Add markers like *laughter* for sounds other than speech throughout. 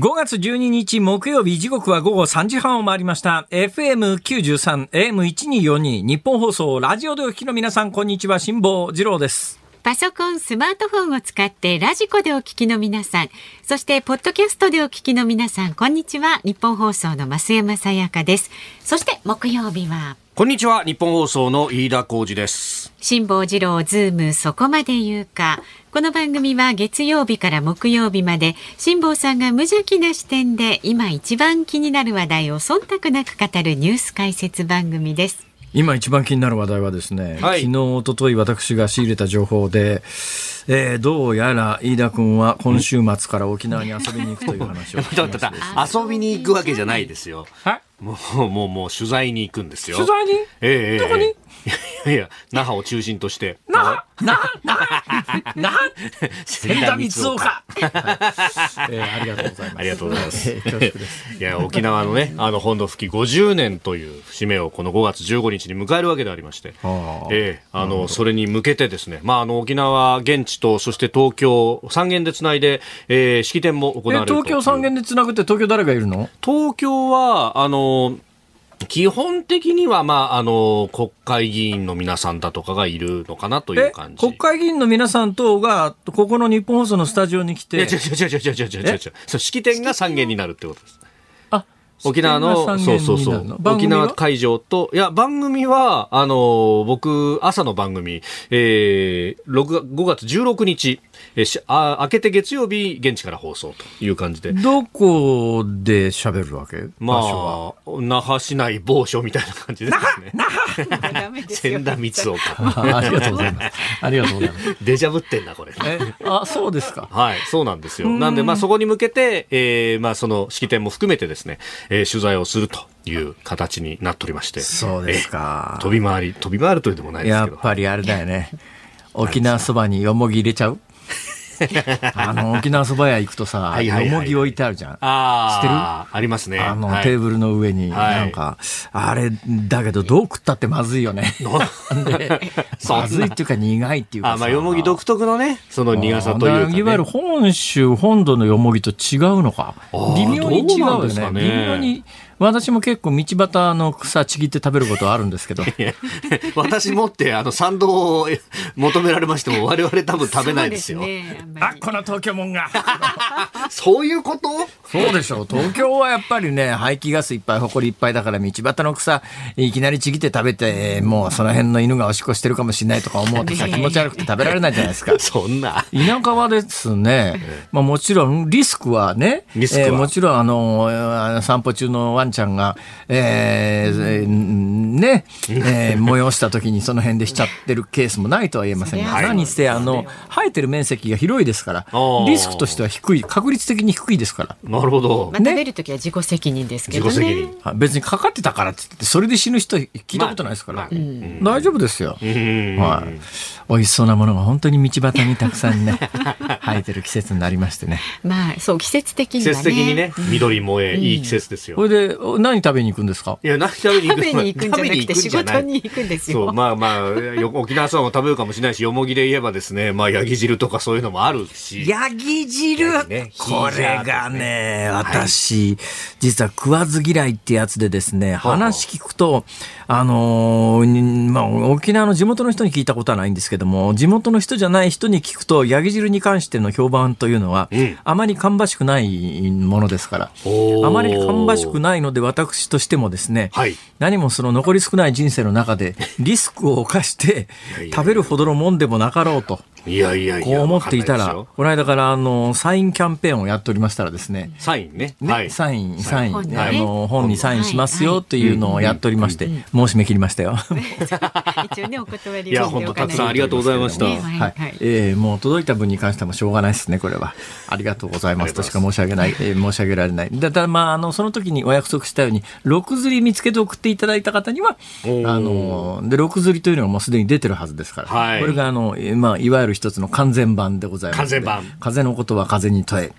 5月12日木曜日時刻は午後3時半を回りました。FM93、AM1242 ニッポン放送ラジオでお聞きの皆さん、こんにちは。辛坊治郎です。パソコン、スマートフォンを使ってラジコでお聞きの皆さん、そしてポッドキャストでお聞きの皆さん、こんにちは。ニッポン放送の増山さやかです。そして木曜日は、こんにちはニッポン放送の飯田浩司です辛坊治郎ズームそこまで言うか。この番組は月曜日から木曜日まで辛坊さんが無邪気な視点で今一番気になる話題を忖度なく語るニュース解説番組です。今一番気になる話題はですね、はい。昨日、一昨日私が仕入れた情報で、えーどうやら飯田君は今週末から沖縄に遊びに行くという話を。*laughs* 遊びに行くわけじゃないですよ。はい。もうもうもう取材に行くんですよ。取材に？ええどこに？ええいやいや那覇を中心として。な、な、な、な、*laughs* 千田光雄か。はいえーありがとうございます。ありがとうございます。いや沖縄のねあの本土復帰50年という節目をこの5月15日に迎えるわけでありまして。ああええあのそれに向けてですねまああの沖縄現地とそして東京三元でつないで、えー式典も行わえれる東京三元でつなぐって東京誰がいるの？東京は、あの、基本的には、まあ、あの、国会議員の皆さんだとかがいるのかなという感じ。国会議員の皆さん等が、ここの日本放送のスタジオに来て。いや、違う違う違う違う違う違う違う。そう、式典が三元になるってことです。あ、沖縄の、そうそうそう。沖縄会場と、いや、番組は、あの、僕、朝の番組、えー、6月、5月16日。えーしあ、明けて月曜日、現地から放送という感じで。どこで喋るわけ？場所はまあ、那覇市内某所みたいな感じですね。ダメですよ千田光雄か。あ *laughs* ありがとうございます。ありがとうございます。*laughs* デジャブってんな、これ。え、あ、そうですか。はい、そうなんですよ。なんで、まあ、そこに向けて、えー、まあ、その式典も含めてですね、えー、取材をするという形になっておりまして。そうですかえー飛び回り、飛び回るというでもないですやけど。っぱりあれだよね。沖縄そばによもぎ入れちゃう？*laughs* あの、沖縄そば屋行くとさ、はいはいはいよもぎ置いてあるじゃん。ああ、ありますね。あの、はいテーブルの上に、はいなんか、あれ、だけど、どう食ったってまずいよね。*laughs* で、*laughs* まずいっていうか苦いっていうかさ。あまあ、よもぎ独特のね、その苦さというか、ね。いわゆる本州本土のよもぎと違うのかー微妙に違うよねね微妙に私も結構道端の草ちぎって食べることはあるんですけど。私もって、あの、賛同を求められましても、我々多分食べないですよ。ねあこの東京もんが。*laughs* そういうこと？そうでしょう東京はやっぱりね排気ガスいっぱい埃いっぱいだから道端の草いきなりちぎって食べてもうその辺の犬がおしっこしてるかもしれないとか思うとさ気持ち悪くて食べられないじゃないですか。*laughs* そんな。田舎はですね、まあ、もちろんリスクはね、リスクは。えーもちろんあのあの散歩中のワンちゃんが、えーえーね、えー催した時にその辺でしちゃってるケースもないとは言えませんが、何せあの生えてる面積が広いですからーリスクとしては低い確率的に低いですから。なるほどまあ、。食べるときは自己責任ですけどね。自己責任。あ別にかかってたからって言ってそれで死ぬ人聞いたことないですから、まあま大丈夫ですよ、うんはい、美味しそうなものが本当に道端にたくさんね *laughs* 生えてる季節になりましてねまあ、そう、季節的にね。節的にね、緑燃え、いい季節ですよ。これでお何食べに行くんですか？いや、何食べに行く？食べに行くんじゃなくて食べに行くんじゃない。仕事に行くんですよ。そう、まあまあ、よ沖縄そばも食べるかもしれないし、よもぎで言えばですね、まあ、ヤギ汁とかそういうのもあるし。ヤギ汁、ねこれがね、私、実は食わず嫌いってやつでですね、はあ。話聞くと、あのーにまあ、沖縄の地元の人に聞いたことはないんですけども、地元の人じゃない人に聞くと、ヤギ汁に関しての評判というのは、うん。あまり芳しくないものですから、あまり芳しくないので、私としてもですね、はい何もその残り少ない人生の中で、リスクを冒して食べるほどのもんでもなかろうと。いやいやいや。こう思っていたら、この間からあのサインキャンペーンをやっておりましたらですね、サインね。ねはい。サイン、サイン、本にね。あの本にサインしますよっていうのをやっておりまして、もう締め切りましたよ。*laughs* 一応ね、お断りいや本当たくさんありがとうございました。ねははい。い、はい。えーもう届いた分に関してもしょうがないですね、これは。ありがとうございます。としか申し上げない、えー申し上げられない。だただまあ、あの、その時にお約束したように、6釣り見つけて送っていただいた方には、あの、で、6釣りというのがもうすでに出てるはずですから、はい。これがあの、えーまあ、いわゆる一つの完全版でございます。完全版風のことは風に問え。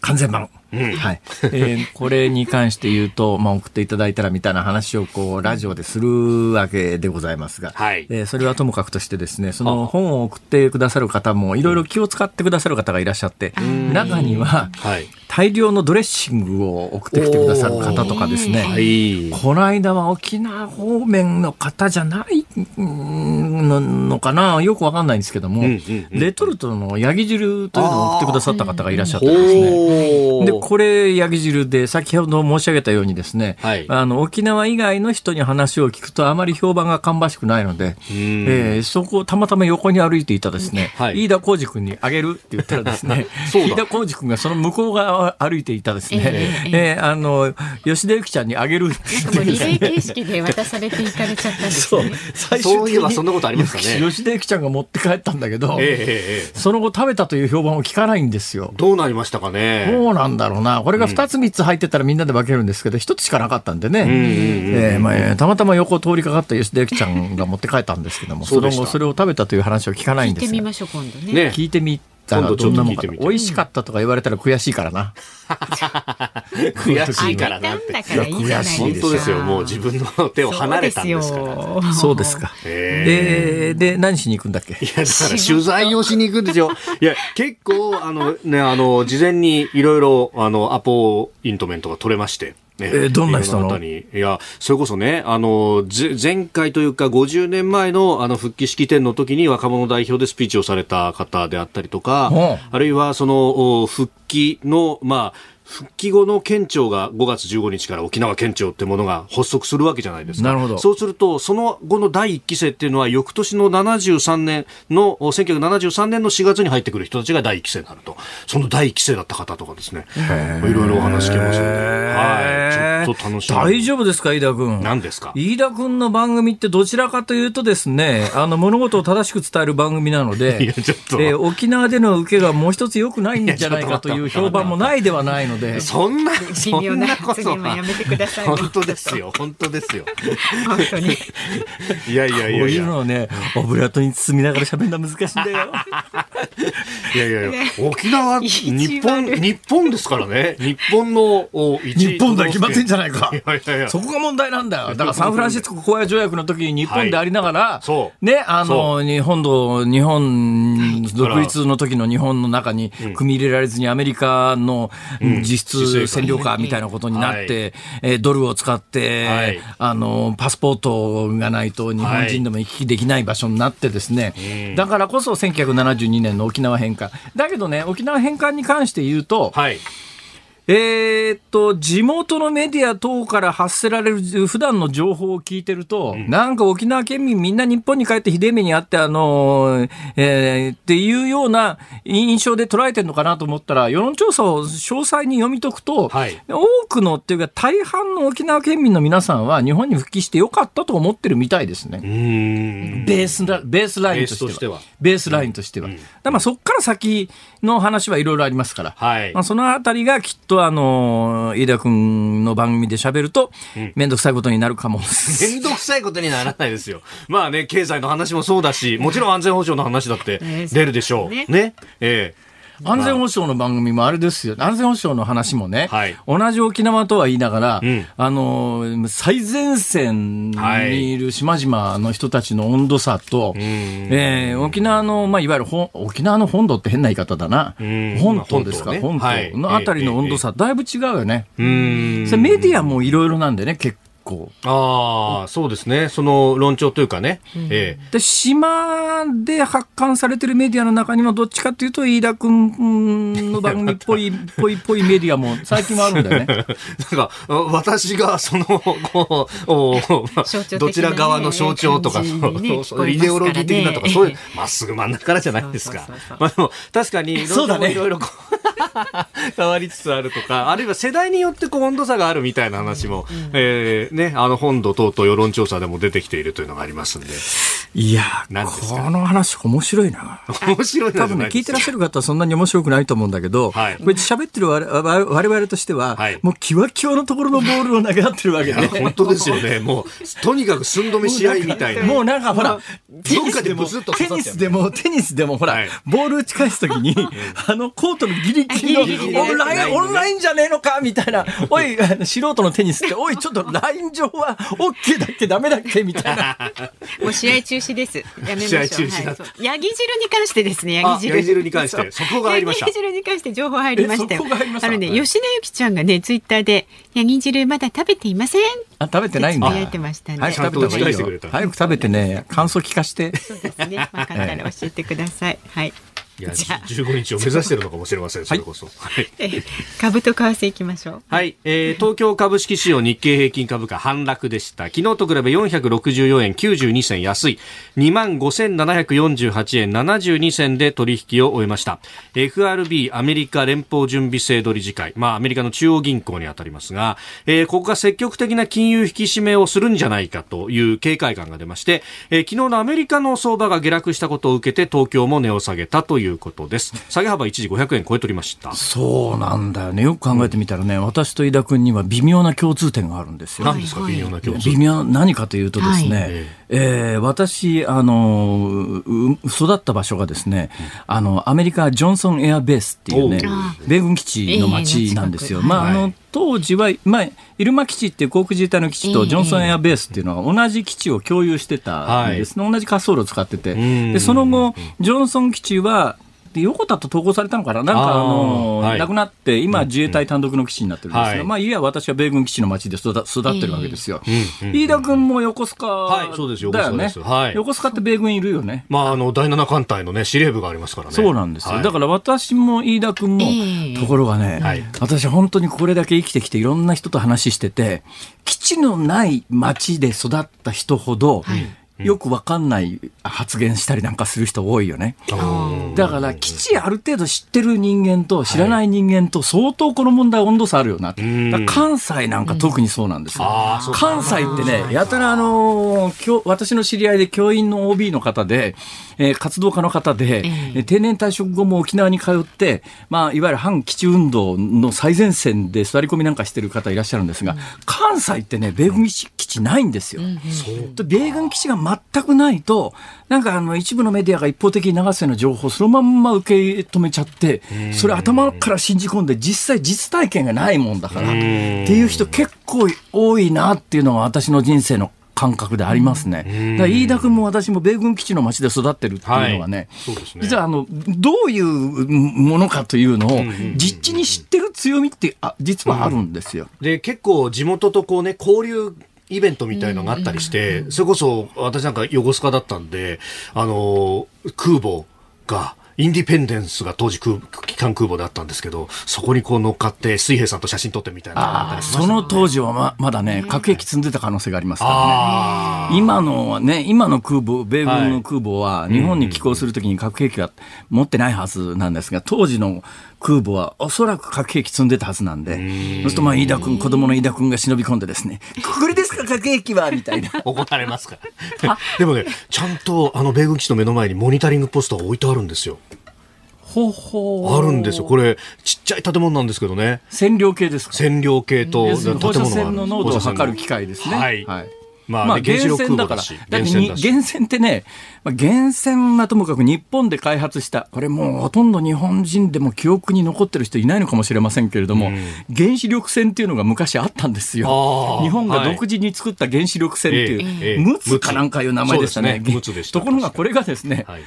完全版。はい。えーこれに関して言うと、まあ、送っていただいたらみたいな話をこう、ラジオでするわけでございますが、はいえーそれはともかくとしてですね、その本を送ってくださる方も、いろいろ気を使ってくださる方がいらっしゃって、中には、はい。大量のドレッシングを送ってきてくださる方とかですね。はい。この間は沖縄方面の方じゃないうんののかなよくわかんないんですけども、うんうんうんレトルトのヤギ汁というのを送ってくださった方がいらっしゃってですね。で、これ、ヤギ汁で、先ほど申し上げたようにですね、はい。あの、沖縄以外の人に話を聞くと、あまり評判が芳しくないので、ん。えーそこをたまたま横に歩いていたですね、はい。飯田浩二君にあげるって言ったらですね、*laughs* そうだ。飯田浩二君がその向こう側を歩いていたですね、ええーあの、吉田由紀ちゃんにあげるって言ってもうリレー形式で渡されていかれちゃったんですそう。ね。、最そういえばそんなことありましたね。吉田由紀ちゃんが持って帰ったんだけど、ええええええ。その後食べたという評判を聞かないんですよ。どうなりましたかね。どうなんだろうな。これが2つ3つ入ってたらみんなで分けるんですけど、1つしかなかったんでね。えーまあえーたまたま横を通りかかった吉田由紀ちゃんが持って帰ったんですけども、その後それを食べたという話を聞かない聞いんですよ。てみましょう今度ね。ね。聞いてみたら今度ちょっとどんなもんか美味しかったとか言われたら悔しいからな。悔しいからなって *laughs* いいじゃないですか。本当ですよ。もう自分の手を離れたんですから。そうですよそうですか。ええーで、何しに行くんだっけ？いや、だから取材をしに行くんでしょ。いや、結構、あの、ね、あの、事前にいろいろ、あの、アポイントメントが取れまして。ね。えーどんな人の？いや、それこそね、あの、ぜ前回というか50年前のあの復帰式典の時に若者代表でスピーチをされた方であったりとかあるいはその、お復帰の、まあ、復帰後の県庁が5月15日から沖縄県庁ってものが発足するわけじゃないですか。なるほどそうすると、その後の第一期生っていうのは、翌年の73年の、1973年の4月に入ってくる人たちが第一期生になると。その第一期生だった方とかですね。いろいろお話聞けますので。はい。ちょっと楽しみ。大丈夫ですか、飯田君？何ですか？飯田君の番組ってどちらかというとですね、*laughs* あの物事を正しく伝える番組なので、いやちょっとえー沖縄での受けがもう一つ良くないんじゃないかという評判もないではないので、そんな、微そ妙なんなことはやめてください本当ですよ。本当ですよ。本当に。いやいやいこういうやいや。のをね、オブラートに包みながら喋るのは難しいんだよ。いやいやいや、沖縄、日本、日本ですからね。日本の日本だ決まってんじゃないかい。やいやいや。そこが問題なんだよ。だからサンフランシスコ講和条約の時に日本でありながら、ね、あその、日本と、日本、独立の時の日本の中に組み入れられずにアメリカの実質占領下みたいなことになって、えードルを使って、はいあの、パスポートがないと日本人でも行き来できない場所になってですね、だからこそ1972年の沖縄返還。だけどね、沖縄返還に関して言うと、はい。えーっと、地元のメディア等から発せられる普段の情報を聞いてると、なんか沖縄県民みんな日本に帰ってひでえ目にあって、あのーえーっていうような印象で捉えてるのかなと思ったら、世論調査を詳細に読み解くと、はい多くのっていうか大半の沖縄県民の皆さんは日本に復帰してよかったと思ってるみたいですね。うーん。ベースラベースラインとしては。ベースラインとしては。だからまあそこから先の話はいろいろありますから。はいまあ、そのあたりがきっとあの、飯田君の番組で喋ると、めんどくさいことになるかも。めんどくさいことにならないですよ。まあね、経済の話もそうだし、もちろん安全保障の話だってね出るでしょう。ねね。え安全保障の番組もあれですよ。安全保障の話もね、はい。同じ沖縄とは言いながら、ん。あの、最前線にいる島々の人たちの温度差と、えー沖縄の、まあ、いわゆる本沖縄の本土って変な言い方だな。ん。本島ですか、まあ本本島ね。島のあたりの温度差、だいぶ違うよね。メディアもいろいろなんでね、結構。ああ、そうですね。その論調というかね。えで、島で発刊されてるメディアの中にも、どっちかっていうと、飯田君の番組っぽい、*laughs* ぽい、ぽいメディアも最近もあるんだよね。え *laughs* なんか、あ私がその、こう、おどちら側の象徴とか、ねイデオロギー的なとか、そういう、*laughs* まっすぐ真ん中からじゃないですか。まあでも、確かに、そうだねいろいろこう変わりつつあるとか、あるいは世代によってこう温度差があるみたいな話も、えーね、あの本土等々世論調査でも出てきているというのがありますんで、いや、何ですか？この話面白いな。面白いな多分ね、聞いてらっしゃる方はそんなに面白くないと思うんだけど、はい。喋ってる我々としては、はい。もうキワキワのところのボールを投げ合ってるわけで、本当ですよね。*laughs* もう、とにかく寸止め試合みたいな。もうなんかほら、テどっかニスでも、テニスでも、テニスでもほら、はい。ボール打ち返すときに、あの、コートのギリギリの、オンライン、オンラインじゃねえのかみたいな、おい、素人のテニスって、おい、ちょっとライン上は OK だっけダメだっけみたいな。*laughs* もう試合中止止です。やめましょう。試合中止だはいヤギ汁に関してですね、ヤあギ汁。ヤギ汁に関してそう速報が入りましたヤギ汁に関して情報入りましたよえ速報が入りま。したあのね、はい吉野由紀ちゃんがね、ツイッターで、ヤギ汁まだ食べていません。あ食べてないんだ。つぶやいてましたね早く食べてね、感想聞かして。そうですね。分かったら教えてください。はい。いやじゃあ。15日を目指してるのかもしれませんそれこそ。はい。えー株と為替いきましょう。はい、えー東京株式市場日経平均株価反落でした。昨日と比べ464円92銭安い、25,748円72銭で取引を終えました。FRB アメリカ連邦準備制度理事会、まあアメリカの中央銀行にあたりますが、えーここが積極的な金融引き締めをするんじゃないかという警戒感が出まして、えー昨日のアメリカの相場が下落したことを受けて東京も値を下げたということです。下げ幅一時500円超えておりました。そうなんだよね。よく考えてみたらね、私と飯田君には微妙な共通点があるんですよ。何ですか、はい微妙な共通微妙何かというとですね、はいえー私あのう育った場所がですね、あのアメリカジョンソンエアベースっていうね米軍基地の町なんですよ。ええまああのはい当時は、まあ、入間基地っていう航空自衛隊の基地ええとジョンソンエアベースっていうのは同じ基地を共有してたんですね、同じ滑走路を使ってて、ん。でその後、ジョンソン基地はで横田と統合されたのかな、なんかあのはい。なくなって、今、自衛隊単独の基地になってるんですが、はい。まあ、いや、私は米軍基地の町で育育ってるわけですよ。うんうん飯田君も横須賀はいそうですよだよね横須賀です。はい。横須賀って米軍いるよね。まあ、あの、第七艦隊のね、司令部がありますからね。そうなんですよ。はい。だから私も飯田君も、ええ。ところがね、はい。私本当にこれだけ生きてきていろんな人と話してて、基地のない町で育った人ほど、よくわかんない発言したりなんかする人多いよね。うんだから基地ある程度知ってる人間と知らない人間と相当この問題温度差あるよな。関西なんか特にそうなんですよ。関西ってね、やたらあのー教私の知り合いで教員の OB の方で、えー活動家の方で、ええ。ー定年退職後も沖縄に通って、まあ、いわゆる反基地運動の最前線で座り込みなんかしてる方いらっしゃるんですが、関西ってね、米軍基地ないんですよ。と米軍基地が全くないと、なんかあの一部のメディアが一方的に流すような情報をそのまんま受け止めちゃって、それ頭から信じ込んで、実際実体験がないもんだから、っていう人結構多いなっていうのが私の人生の感覚でありますね。だから飯田君も私も米軍基地の町で育ってるっていうのはね実はあの、どういうものかというのを、実地に知ってる強みって、あ実はあるんですよ。で、結構地元とこうね、交流イベントみたいのがあったりして、それこそ私なんか横須賀だったんで、あの、空母が、インディペンデンスが当時空機関空母であったんですけど、そこにこう乗っかって水平さんと写真撮ってみたいなのがあったああ、りしましたその当時はままだね、核兵器積んでた可能性がありますからね。今のはね、今の空母、米軍の空母は、日本に寄港するときに核兵器は持ってないはずなんですが、当時の空母はおそらく核兵器積んでたはずなんで、そうするとまあ飯田君、子供の飯田君が忍び込んでですね、これですか核兵器はみたいな。*laughs* 怒られますから。*laughs* でもね、ちゃんとあの米軍基地の目の前にモニタリングポストが置いてあるんですよ。ほうほあるんですよ。これ、ちっちゃい建物なんですけどね。占領系ですか？占領系と建物がある線の濃度を測る機械ですね。はい。はいまあ、まあ、源泉だから。だってに源泉ってね、まあ、源泉はともかく日本で開発した、これもうほとんど日本人でも記憶に残ってる人いないのかもしれませんけれども、原子力船っていうのが昔あったんですよ。日本が独自に作った原子力船っていう、ムツかなんかいう名前でしたね。ねところがこれがですね、はい。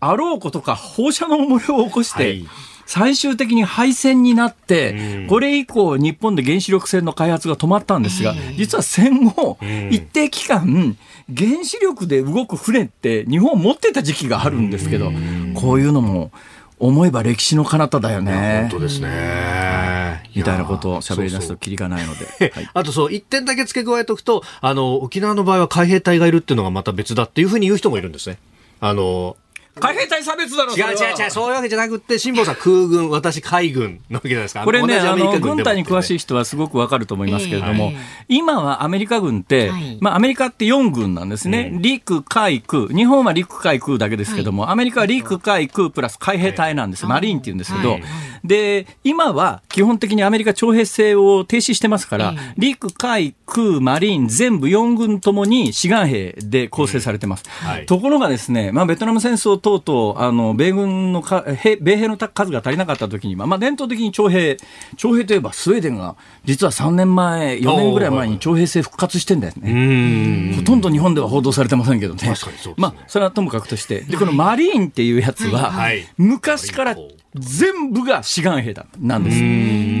あろうことか放射能漏れを起こして、はい最終的に廃線になって、うん。これ以降日本で原子力船の開発が止まったんですが、実は戦後、ん。一定期間原子力で動く船って日本持ってた時期があるんですけど、こういうのも思えば歴史の彼方だよね。本当ですね。みたいなことを喋り出すとキリがないので。*laughs* はい。あとそう、一点だけ付け加えておくと、あの、沖縄の場合は海兵隊がいるっていうのがまた別だっていうふうに言う人もいるんですね。あの、海兵隊差別だろ違う違う違う、そういうわけじゃなくって、辛坊さん空軍、私海軍なわけじゃないですか。これね、あの、軍隊に詳しい。い人はすごくわかると思いますけれども、ええ今はアメリカ軍って、はいまあアメリカって4軍なんですね。陸、海、空。日本は陸、海、空だけですけども、アメリカは陸、海、空プラス海兵隊なんです。マリーンって言うんですけど、はいで、今は基本的にアメリカ徴兵制を停止してますから、ええ陸、海、空、マリーン全部4軍ともに志願兵で構成されてます。はいところがですね、まあベトナム戦争とうとうあの米軍のか兵米兵の数が足りなかった時には、まあ、伝統的に徴兵徴兵といえばスウェーデンが実は3年前4年ぐらい前に徴兵制復活してんだよね。ほとんど日本では報道されてませんけどね。ね。まあそれはともかくとして。でこのマリーンっていうやつは、はい。昔から全部が志願兵だなんで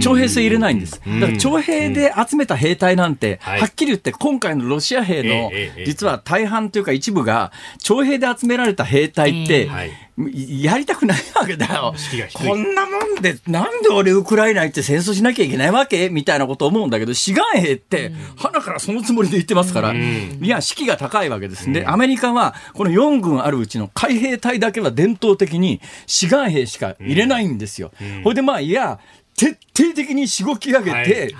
す。徴兵制入れないんです。だから徴兵で集めた兵隊なんてはっきり言って今回のロシア兵の実は大半というか一部が徴兵で集められた兵隊って、はいやりたくないわけだよ。こんなもんで、なんで俺ウクライナ行って戦争しなきゃいけないわけ？みたいなこと思うんだけど、志願兵って、花からそのつもりで言ってますから、いや、士気が高いわけです。で、アメリカは、この4軍あるうちの海兵隊だけは伝統的に志願兵しか入れないんですよ。ほいで、まあ、いや、徹底的にしごき上げて、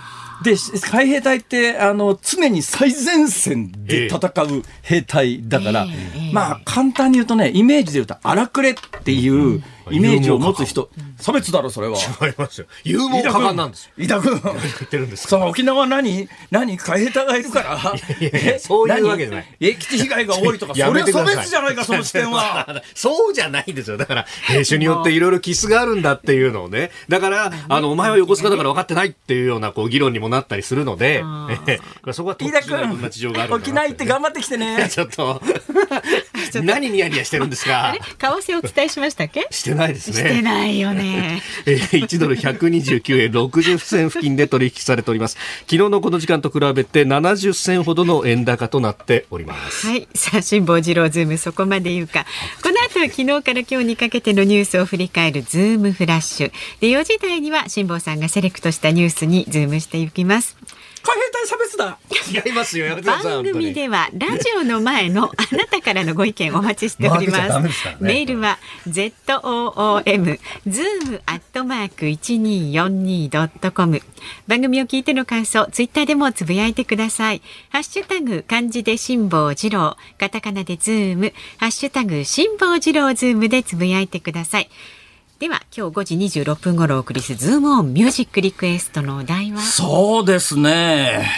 で海兵隊ってあの常に最前線で戦う兵隊だから、ええまあ簡単に言うとねイメージで言うと荒くれっていうイメージを持つ人、差別だろそれは。ありますよ。勇猛果敢なんですよ。飯田君言ってるんですかその沖縄何何海兵隊がいるからいやいやそういうわけじゃない何え基地被害が多いとかそやれめてください差別じゃないかその視点は。そうじゃないんですよ。だから、兵種によっていろいろキスがあるんだっていうのをね。だから、あの、お前は横須賀だから分かってないっていうような、こう、議論にもなったりするので、ええそこは特飯田君沖縄行って頑張ってきてね。ちょっと、何ニヤニヤしてるんですか為替お伝えしましたっけしてないですね。してないよね。*laughs* えー1ドル129円60銭付近で取引されております。昨日のこの時間と比べて70銭ほどの円高となっております。はい。さあ、辛坊治郎ズームそこまで言うか。この後は昨日から今日にかけてのニュースを振り返るズームフラッシュ。で、4時台には辛坊さんがセレクトしたニュースにズームしていきます。海兵隊差別だ。違いますよ。*laughs* 番組ではラジオの前のあなたからのご意見お待ちしております。*laughs* メールは z o o m zoom アットマーク一二四二ドットコム。番組を聞いての感想、ツイッターでもつぶやいてください。ハッシュタグ漢字で辛坊治郎、カタカナでズーム、ハッシュタグ辛坊治郎ズームでつぶやいてください。では今日5時26分頃お送りするズームオンミュージックリクエストのお題は？そうですね。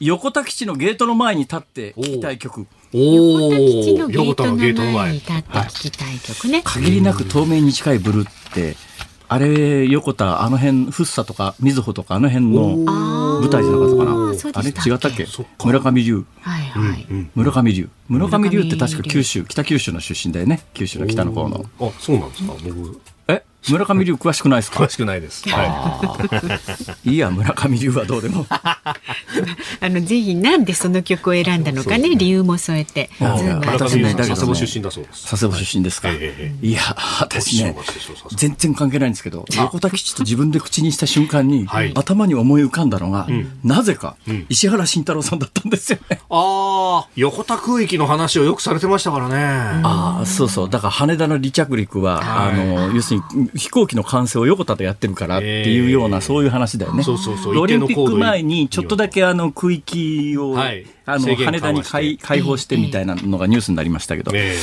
横田基地のゲートの前に立って聞きたい曲。お横田基地のゲー横田のトの前ゲートの前に。立って聞きたい曲ね。限りなく透明に近いブルーって、あれ、横田、あの辺、福生とか、瑞穂とか、あの辺の舞台じゃなかったかな。あれ違ったっけ？村上龍。はいはい。村上龍。村上龍って確か九州、北九州の出身だよね。九州の北の方の。あ、そうなんですか？僕、え村上龍詳しくないですか？詳しくないです。はいいや、村上龍はどうでも。*laughs* あのぜひなんでその曲を選んだのかね？理由も添えて。私ね佐世保出身だそうです。佐世保出身ですか？えええいや、私ね全然関係ないんですけど、横田基地と自分で口にした瞬間にはい、頭に思い浮かんだのが、なぜかん、石原慎太郎さんだったんですよね。ああ、横田空域の話をよくされてましたからね。ああ、そうそう。だから羽田の離着陸は、はいあの、要するに飛行機の管制を横田でやってるからっていうような、ええそういう話だよね。そうそうそう。オリンピック前にちょっとだけあの空域を、はい。あの羽田に開開放してみたいなのがニュースになりましたけど、え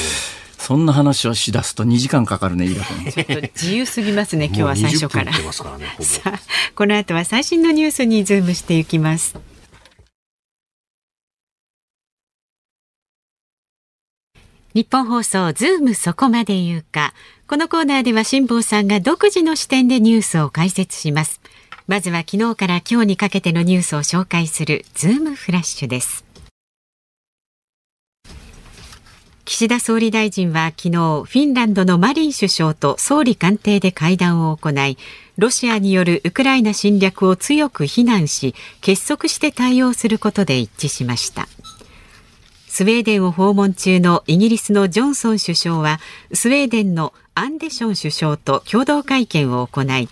そんな話をしだすと2時間かかるね、飯田君。ちょっと自由すぎますねえ今日は最初から。もう20分言ってますからね、ほぼ。さあこの後は最新のニュースにズームしていきますニッポン放送ズームそこまで言うか。このコーナーでは辛坊さんが独自の視点でニュースを解説します。まずは昨日から今日にかけてのニュースを紹介するズームフラッシュです。岸田総理大臣は昨日フィンランドのマリン首相と総理官邸で会談を行いロシアによるウクライナ侵略を強く非難し結束して対応することで一致しました。スウェーデンを訪問中のイギリスのジョンソン首相はスウェーデンのアンデション首相と共同会見を行い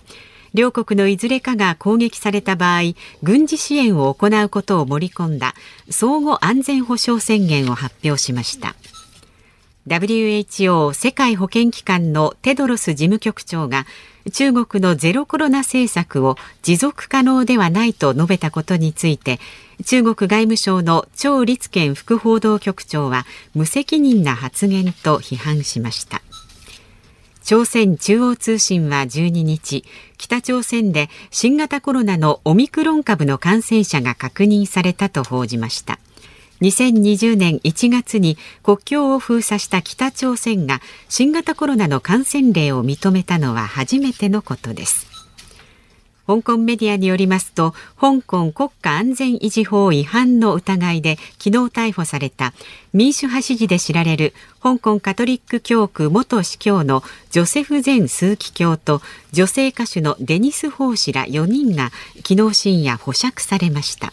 両国のいずれかが攻撃された場合軍事支援を行うことを盛り込んだ相互安全保障宣言を発表しました。WHO 世界保健機関のテドロス事務局長が中国のゼロコロナ政策を持続可能ではないと述べたことについて中国外務省の張立健副報道局長は無責任な発言と批判しました。朝鮮中央通信は12日北朝鮮で新型コロナのオミクロン株の感染者が確認されたと報じました。2020年1月に国境を封鎖した北朝鮮が新型コロナの感染例を認めたのは初めてのことです。香港メディアによりますと香港国家安全維持法違反の疑いで昨日逮捕された民主派支持で知られる香港カトリック教区元司教のジョセフ・ゼン枢機卿と女性歌手のデニス・ホー氏ら4人が昨日深夜保釈されました。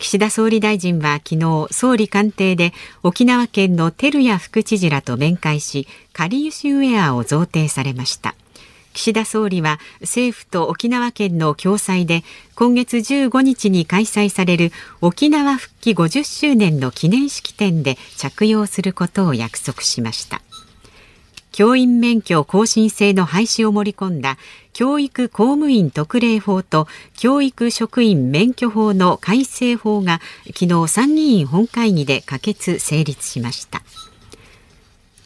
岸田総理大臣は昨日総理官邸で沖縄県の照屋副知事らと面会しカリウシウェアを贈呈されました。岸田総理は政府と沖縄県の共催で今月15日に開催される沖縄復帰50周年の記念式典で着用することを約束しました。教員免許更新制の廃止を盛り込んだ教育公務員特例法と教育職員免許法の改正法が昨日参議院本会議で可決成立しました。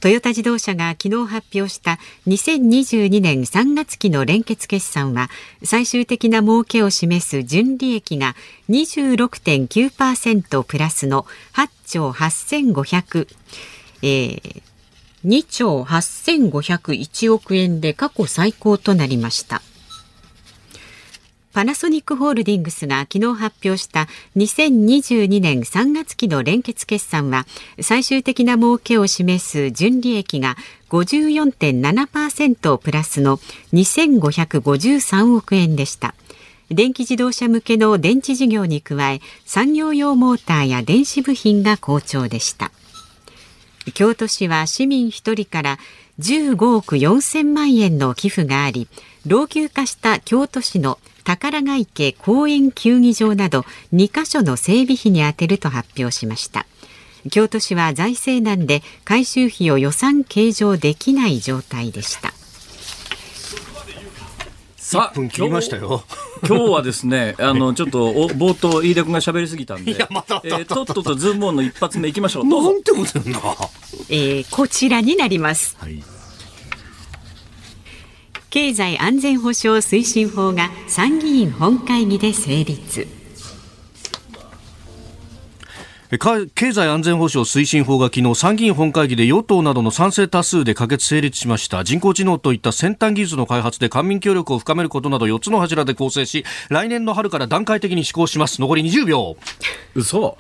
トヨタ自動車が昨日発表した2022年3月期の連結決算は最終的な儲けを示す純利益が26.9%プラスの8兆8500、えー、2兆8501億円で過去最高となりました。パナソニックホールディングスが昨日発表した2022年3月期の連結決算は最終的な儲けを示す純利益が54.7%プラスの2553億円でした。電気自動車向けの電池事業に加え産業用モーターや電子部品が好調でした京都市は市民1人から15億4000万円の寄付があり老朽化した京都市の宝ヶ池公園球技場など2カ所の整備費に充てると発表しました。京都市は財政難で改修費を予算計上できない状態でした。さあ、今日ましたよ。今日はですね、*laughs* あの、ちょっと、冒頭、飯田君が喋りすぎたんで、ま、えー、とっととズームオンの一発目いきましょう。どうぞ。なんてことやんな。えー、こちらになります。はい経済安全保障推進法が参議院本会議で成立経済安全保障推進法が昨日参議院本会議で与党などの賛成多数で可決成立しました。人工知能といった先端技術の開発で官民協力を深めることなど4つの柱で構成し来年の春から段階的に施行します。残り20秒。嘘。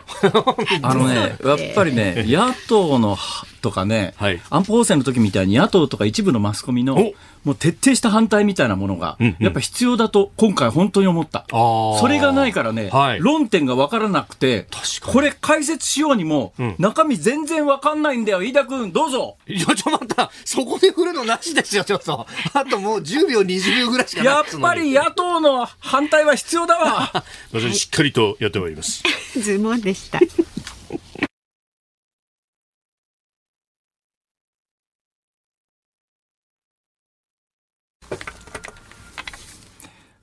あのねやっぱりね野党のとかね、はい、安保法制の時みたいに野党とか一部のマスコミのもう徹底した反対みたいなものが、やっぱ必要だと今回本当に思った。それがないからね、はい、論点が分からなくて、これ解説しようにも、うん、中身全然分かんないんだよ。飯田君、どうぞ。いや、ちょ、待った。そこで振るのなしですよ、ちょっと。あともう10秒、20秒ぐらいしかないやっぱり野党の反対は必要だわ。*laughs* 私、しっかりとやってまいります。*laughs* ズモンでした。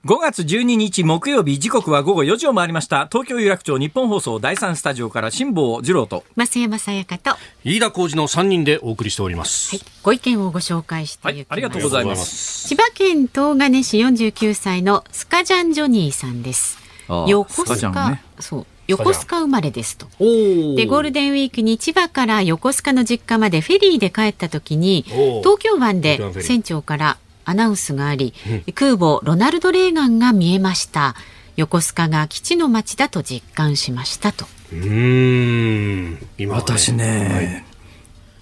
5月12日木曜日時刻は午後4時を回りました。東京有楽町日本放送第三スタジオから辛坊治郎と。増山さやかと。飯田浩二の3人でお送りしております、はい、ご意見をご紹介してはい、ありがとうございます。千葉県東金市49歳のスカジャンジョニーさんです。横須賀、ね、そう。横須賀生まれですと。でゴールデンウィークに千葉から横須賀の実家までフェリーで帰った時に東京湾で船長からアナウンスがあり、空母ロナルド・レーガンが見えました。横須賀が基地の町だと実感しましたと。うん。私ね、はい、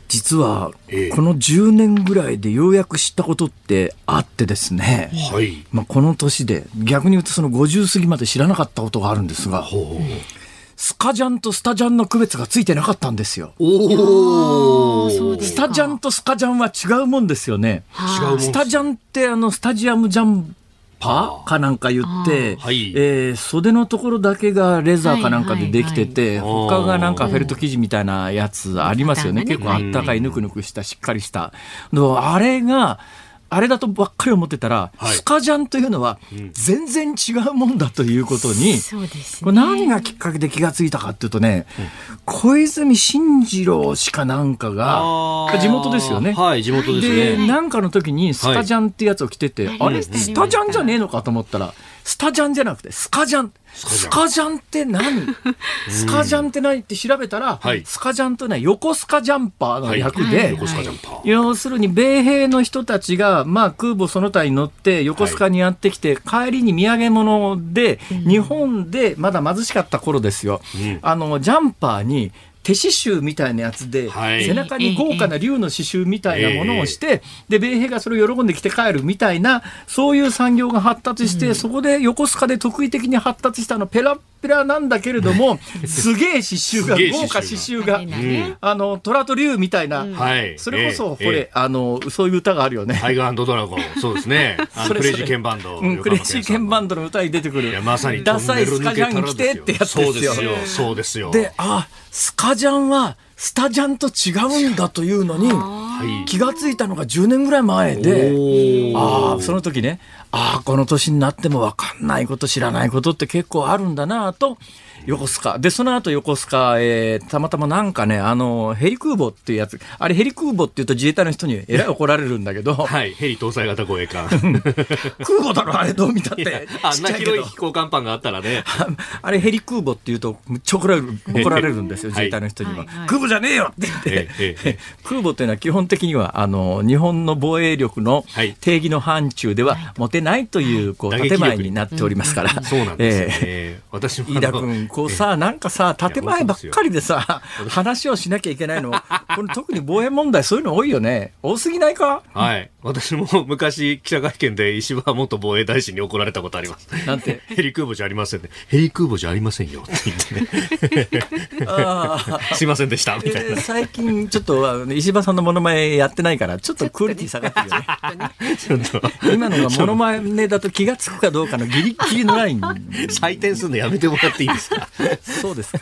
実はこの10年ぐらいでようやく知ったことってあってですね、はい、まあ、この年で逆に言うとその50過ぎまで知らなかったことがあるんですが、スカジャンとスタジャンの区別がついてなかったんですよ。おスタジャンとスカジャンは違うもんですよね。違うスタジャンってあのスタジアムジャンパかなんか言って、はい、えー、袖のところだけがレザーかなんかでできてて、はいはい。はい、他がなんかフェルト生地みたいなやつありますよね。結構あったかいぬくぬくしたしっかりした。あれがあれだとばっかり思ってたら、はい、スカジャンというのは全然違うもんだということに、うんね、これ何がきっかけで気がついたかっていうとね、うん、小泉進次郎しかなんかが地元ですよね。はい、地元ですね。で、なんかの時にスカジャンってやつを着てて、はい、あれ、スタジャンじゃねえのかと思ったら、スタジャンじゃなくてスカジャン。スカジャン。って何？スカジャンって何って調べたら、はい。スカジャンというのは横須賀ジャンパーの略で、はい横須賀ジャンパー。要するに米兵の人たちが、まあ、空母その他に乗って横須賀にやってきて、帰りに土産物で、日本でまだ貧しかった頃ですよ、うん。あのジャンパーに手刺繍みたいなやつで、はい背中に豪華な竜の刺繍みたいなものをして、で米兵がそれを喜んで着て帰るみたいなそういう産業が発達して、そこで横須賀で特異的に発達したのペラッペラなんだけれどもすげえ刺繍が豪華刺繍があの虎と竜みたいな、はい。それこそ、ええこれ、あの、そういう歌があるよね。タイガードラゴン。そうですね。クレイジーケンバンド。うん、クレイジーケンバンド。ドの歌に出てくる。いや、まさにダサいスカジャン着てってやつでよ。そうですすよ。そうですよ。で、あ、スカジャンは、スタジャンと違うんだというのに、はい。気がついたのが10年ぐらい前で、おああ、その時ね、ああ、この年になっても分かんないこと、知らないことって結構あるんだなと、横須賀。で、その後横須賀、えーたまたまなんかね、あの、ヘリ空母っていうやつ、あれヘリ空母って言うと自衛隊の人にえらい怒られるんだけど、*laughs* はい。ヘリ搭載型護衛艦。*laughs* 空母だろ、あれどう見たって。*laughs* あんな広い飛行甲板があったらね。あれヘリ空母って言うと、むっちゃ怒られる怒られるんですよ、はい自衛隊の人には。はいはい空母じゃねえよって言って、空母というのは基本的には、あの、日本の防衛力のはい定義の範疇では持てないという、こう、建前になっておりますから。そうなんですよね。ええ私も。飯田君、こうさ、なんかさ、建前ばっかりでさ、*laughs* 話をしなきゃいけないの。これ特に防衛問題、そういうの多いよね。多すぎないか？はい。私も昔記者会見で石破元防衛大臣に怒られたことあります。なんて？*laughs* ヘリ空母じゃありませんね。ヘリ空母じゃありませんよって言ってね。ああ。*laughs* すいませんでした、みたいな。えー最近ちょっと石破さんのモノマネやってないからちょっとクオリティ下がってるよね。今のがモノマネだと気がつくかどうかのギリギリのライン。採点するのやめてもらっていいですか？*laughs* そうです。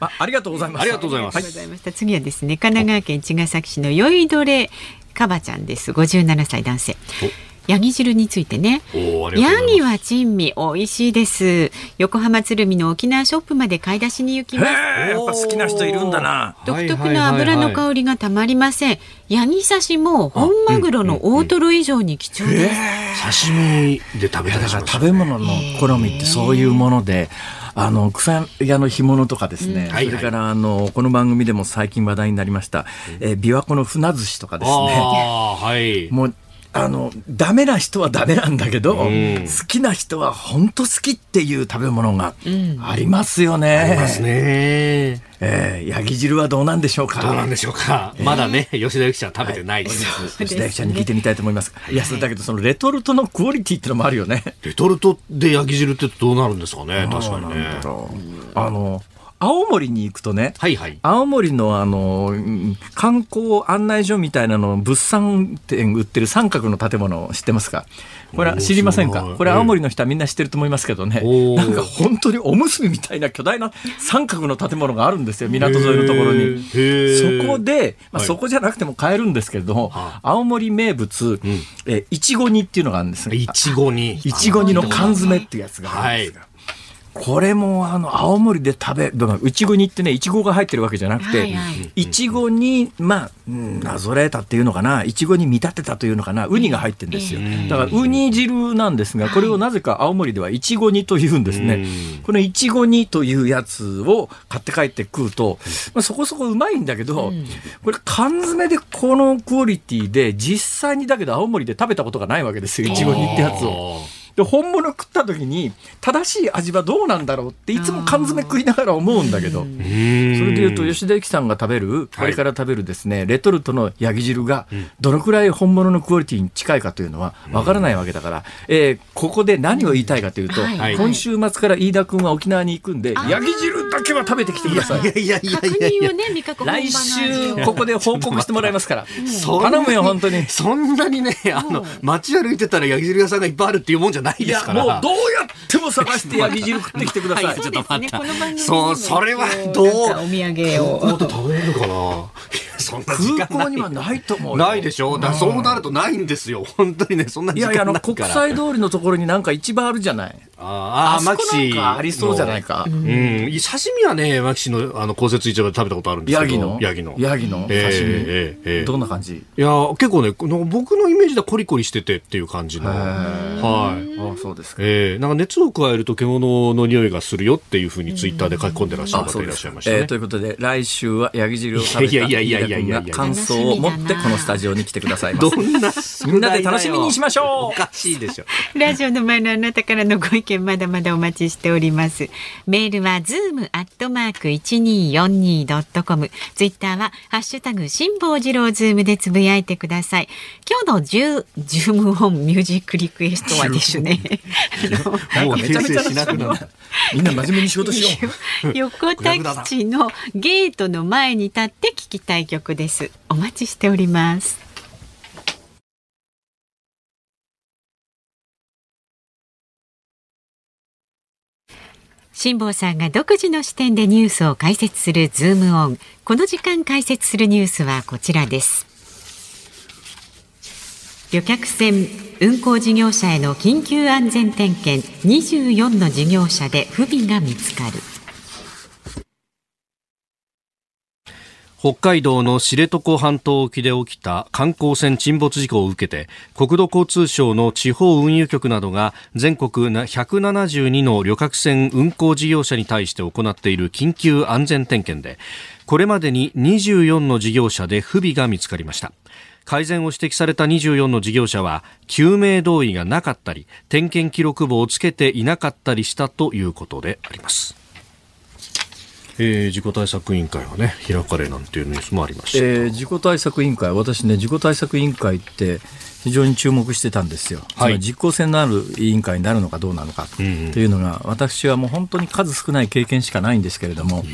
あ *laughs* ありがとうございます。ありがとうございますありがとうございました。次はですね、神奈川県茅ヶ崎市の酔いどれかばちゃんです。57歳男性。ヤギ汁についてね。ヤ。ギは珍味美味しいです。横浜鶴見の沖縄ショップまで買い出しに行きます。やっぱ好きな人いるんだな。独特な油の香りがたまりません。ヤギ刺しも本マグロの大トロ以上に貴重です。刺身で食べたりだからします食べ物の好みってそういうもので。あの草屋の干物とかですね、はいそれからあのこの番組でも最近話題になりました、えー琵琶湖の船寿司とかですね。はい。もうあのダメな人はダメなんだけど、ん好きな人は本当好きっていう食べ物がありますよね。ありますね。えー、ヤギ汁はどうなんでしょうか？どうなんでしょうか？まだね、吉田由紀ちゃん食べてないです。吉田由紀ちゃんに聞いてみたいと思います。いや、それだけど、そのレトルトのクオリティってのもあるよね。レトルトで焼き汁ってどうなるんですかね？確かにね。あの、青森に行くとね、はいはい。青森のあのうん観光案内所みたいなの物産店売ってる三角の建物知ってますか？これは知りませんか？これ青森の人はみんな知ってると思いますけどね。なんか本当におむすびみたいな巨大な三角の建物があるんですよ港沿いのところに。そこで、まあ、はい。そこじゃなくても買えるんですけれども、は青森名物、えいちご煮っていうのがあるんです。ねいちごに。いちご煮の缶詰っていうやつがあるんですが、これもあの青森で食べだからいちご煮ってねいちごが入ってるわけじゃなくて、はいちごにまあうんなぞらえたっていうのかないちごに見立てたというのかなウニが入ってるんですよ、だからウニ汁なんですがこれをなぜか青森ではいちご煮というんですね、このいちご煮というやつを買って帰って食うと、まあ、そこそこうまいんだけど、これ缶詰でこのクオリティで実際にだけど青森で食べたことがないわけですよいちご煮ってやつを。で本物食った時に正しい味はどうなんだろうっていつも缶詰食いながら思うんだけど。それでいうと吉田由紀さんが食べるこれから食べるですね、レトルトのヤギ汁がどのくらい本物のクオリティに近いかというのはわからないわけだから、えーここで何を言いたいかというと、はい。今週末から飯田君は沖縄に行くんでヤギ汁だけは食べてきてください。いやいやいや確いや来味週をここで報告してもらいますから。*laughs* 頼むよ本当に。そんなにね、あの、街歩いてたら焼き汁屋さんがいっぱいあるっていうもんじゃないいやですから。もうどうやっても探してヤギ汁食ってきてください。そうですね、この番組にそうそれはどう？お土産を。もっと食べれるかないやそんな時間ない。空港にはないと思うよないでしょ？だからそうなるとないんですよ。本当にね、そんない時いやいや、あの、間ないから。国際通りのところになんか市場あるじゃない。ああ、マキシ。かありそうじゃないか。うん。刺身はね、マキシの、あの、公設市場で食べたことあるんですけど。ヤギの？ヤギの。ヤギの？刺身？ええええええどんな感じ？いや、結構ね、この僕のイメージではコリコリしててっていう感じの。へはい。あそうですか。ええなんか熱を加えると獣の匂いがするよっていうふうにツイッターで書き込んでらっしゃる方いらっしゃいましたねえー。ということで、来週はヤギ汁を食べたいやいやいやいやいや感想を持ってこのスタジオに来てくださいます。*laughs* どんなみんなで楽しみにしましょうおかしいでしょ。ラジオの前のあなたからのご意見まだまだお待ちしております。メールはズームアットマーク一二四二ドットコム。ツイッターはハッシュタグ辛坊治郎ズームでつぶやいてください。今日のジュジュームオンミュージックリクエストはですね。もうめちゃめちゃしなくなった。みんな真面目に仕事しよう。*laughs* 横田基地のゲートの前に立って聞きたい曲です。お待ちしております。辛坊さんが独自の視点でニュースを解説するズームオン。この時間解説するニュースはこちらです。旅客船運航事業者への緊急安全点検24の事業者で不備が見つかる。北海道の知床半島沖で起きた観光船沈没事故を受けて国土交通省の地方運輸局などが全国172の旅客船運航事業者に対して行っている緊急安全点検でこれまでに24の事業者で不備が見つかりました。改善を指摘された24の事業者は救命同意がなかったり点検記録簿をつけていなかったりしたということであります。えー、事故対策委員会がね開かれなんていうニュースもありました、えー事故対策委員会、私ね、事故対策委員会って非常に注目してたんですよ、はい。実効性のある委員会になるのかどうなのかとうんうん。いうのが、私はもう本当に数少ない経験しかないんですけれども、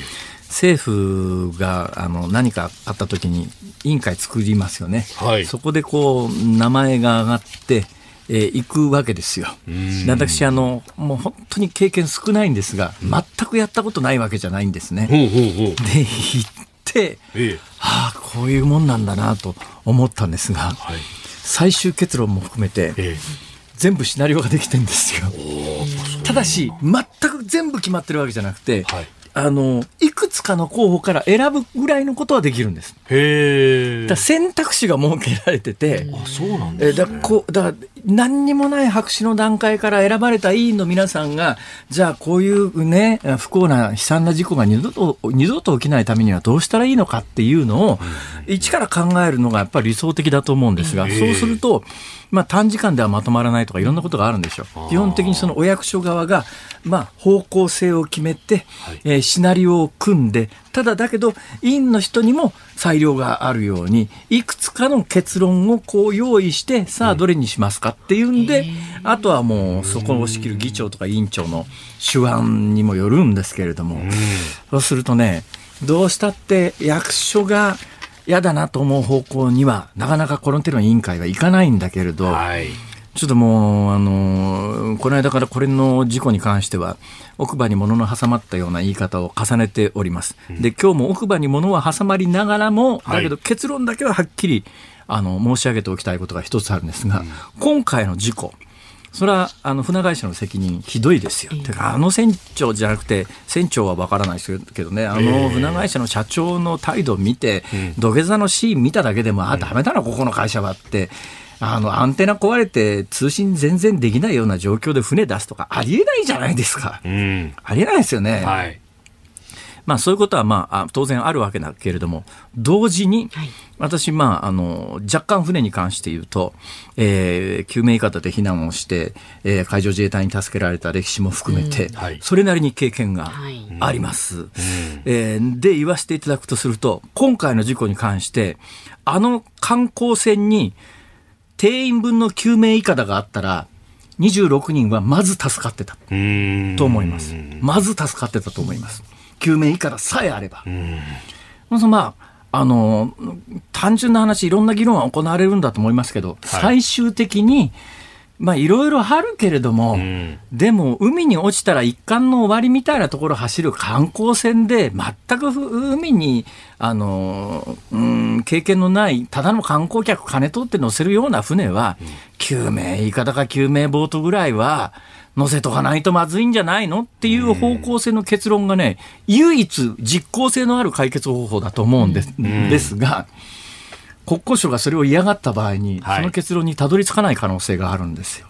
政府があの何かあった時に委員会作りますよね、はい。そこでこう名前が上がって、えー行くわけですよ。私あの、もう本当に経験少ないんですが、全くやったことないわけじゃないんですね。で、行って、えあ、こういうもんなんだなと思ったんですが、はい。最終結論も含めて、え全部シナリオができてるんですよ。ただし、全く全部決まってるわけじゃなくて、はい。あの、いくつかの候補から選ぶぐらいのことはできるんです。えへえだ選択肢が設けられてて、あそうなんえですね。だこうだ何にもない白紙の段階から選ばれた委員の皆さんが、じゃあこういうね、不幸な悲惨な事故が二度と二度と起きないためにはどうしたらいいのかっていうのを、一から考えるのがやっぱり理想的だと思うんですが、そうすると、まあ、短時間ではまとまらないとかいろんなことがあるんでしょう。基本的にそのお役所側が、まあ、方向性を決めて、えーシナリオを組んで、ただだけど、委員の人にも裁量があるように、いくつかの結論をこう用意して、さあどれにしますかっていうんで、あとはもうそこを仕切る議長とか委員長の手腕にもよるんですけれども、そうするとね、どうしたって役所が嫌だなと思う方向には、なかなかこの手の委員会はいかないんだけれど、はい。ちょっともう、あの、この間からこれの事故に関しては、奥歯に物の挟まったような言い方を重ねております。で、今日も奥歯に物は挟まりながらも、はい。だけど結論だけははっきり、あの、申し上げておきたいことが一つあるんですが、今回の事故、それはあの船会社の責任ひどいですよ。てかあの船長じゃなくて船長は分からないですけどねあの船会社の社長の態度を見て、土下座のシーン見ただけでも、あダメだなここの会社はって。あのアンテナ壊れて通信全然できないような状況で船出すとかありえないじゃないですか。うんありえないですよね。はいまあそういうことはまああ当然あるわけだけれども、同時にはい、私、まあ、あの、若干船に関して言うと、えー救命いかだで避難をして、えー海上自衛隊に助けられた歴史も含めて、はいそれなりに経験がはいあります。えーで、言わせていただくとすると、今回の事故に関して、あの観光船に定員分の救命いかだがあったら、26人はまず助かってた。うんと思います。まず助かってたと思います。救命いかださえあれば。まずまあ、あの、単純な話、いろんな議論は行われるんだと思いますけど、最終的に、まあいろいろあるけれども、ん。でも海に落ちたら一貫の終わりみたいなところを走る観光船で全く海にあの、うん、経験のないただの観光客金取って乗せるような船は、救命いかだか救命ボートぐらいは載せとかないとまずいんじゃないのっていう方向性の結論がね、唯一実効性のある解決方法だと思うんです,、ですが、国交省がそれを嫌がった場合に、その結論にたどり着かない可能性があるんですよ。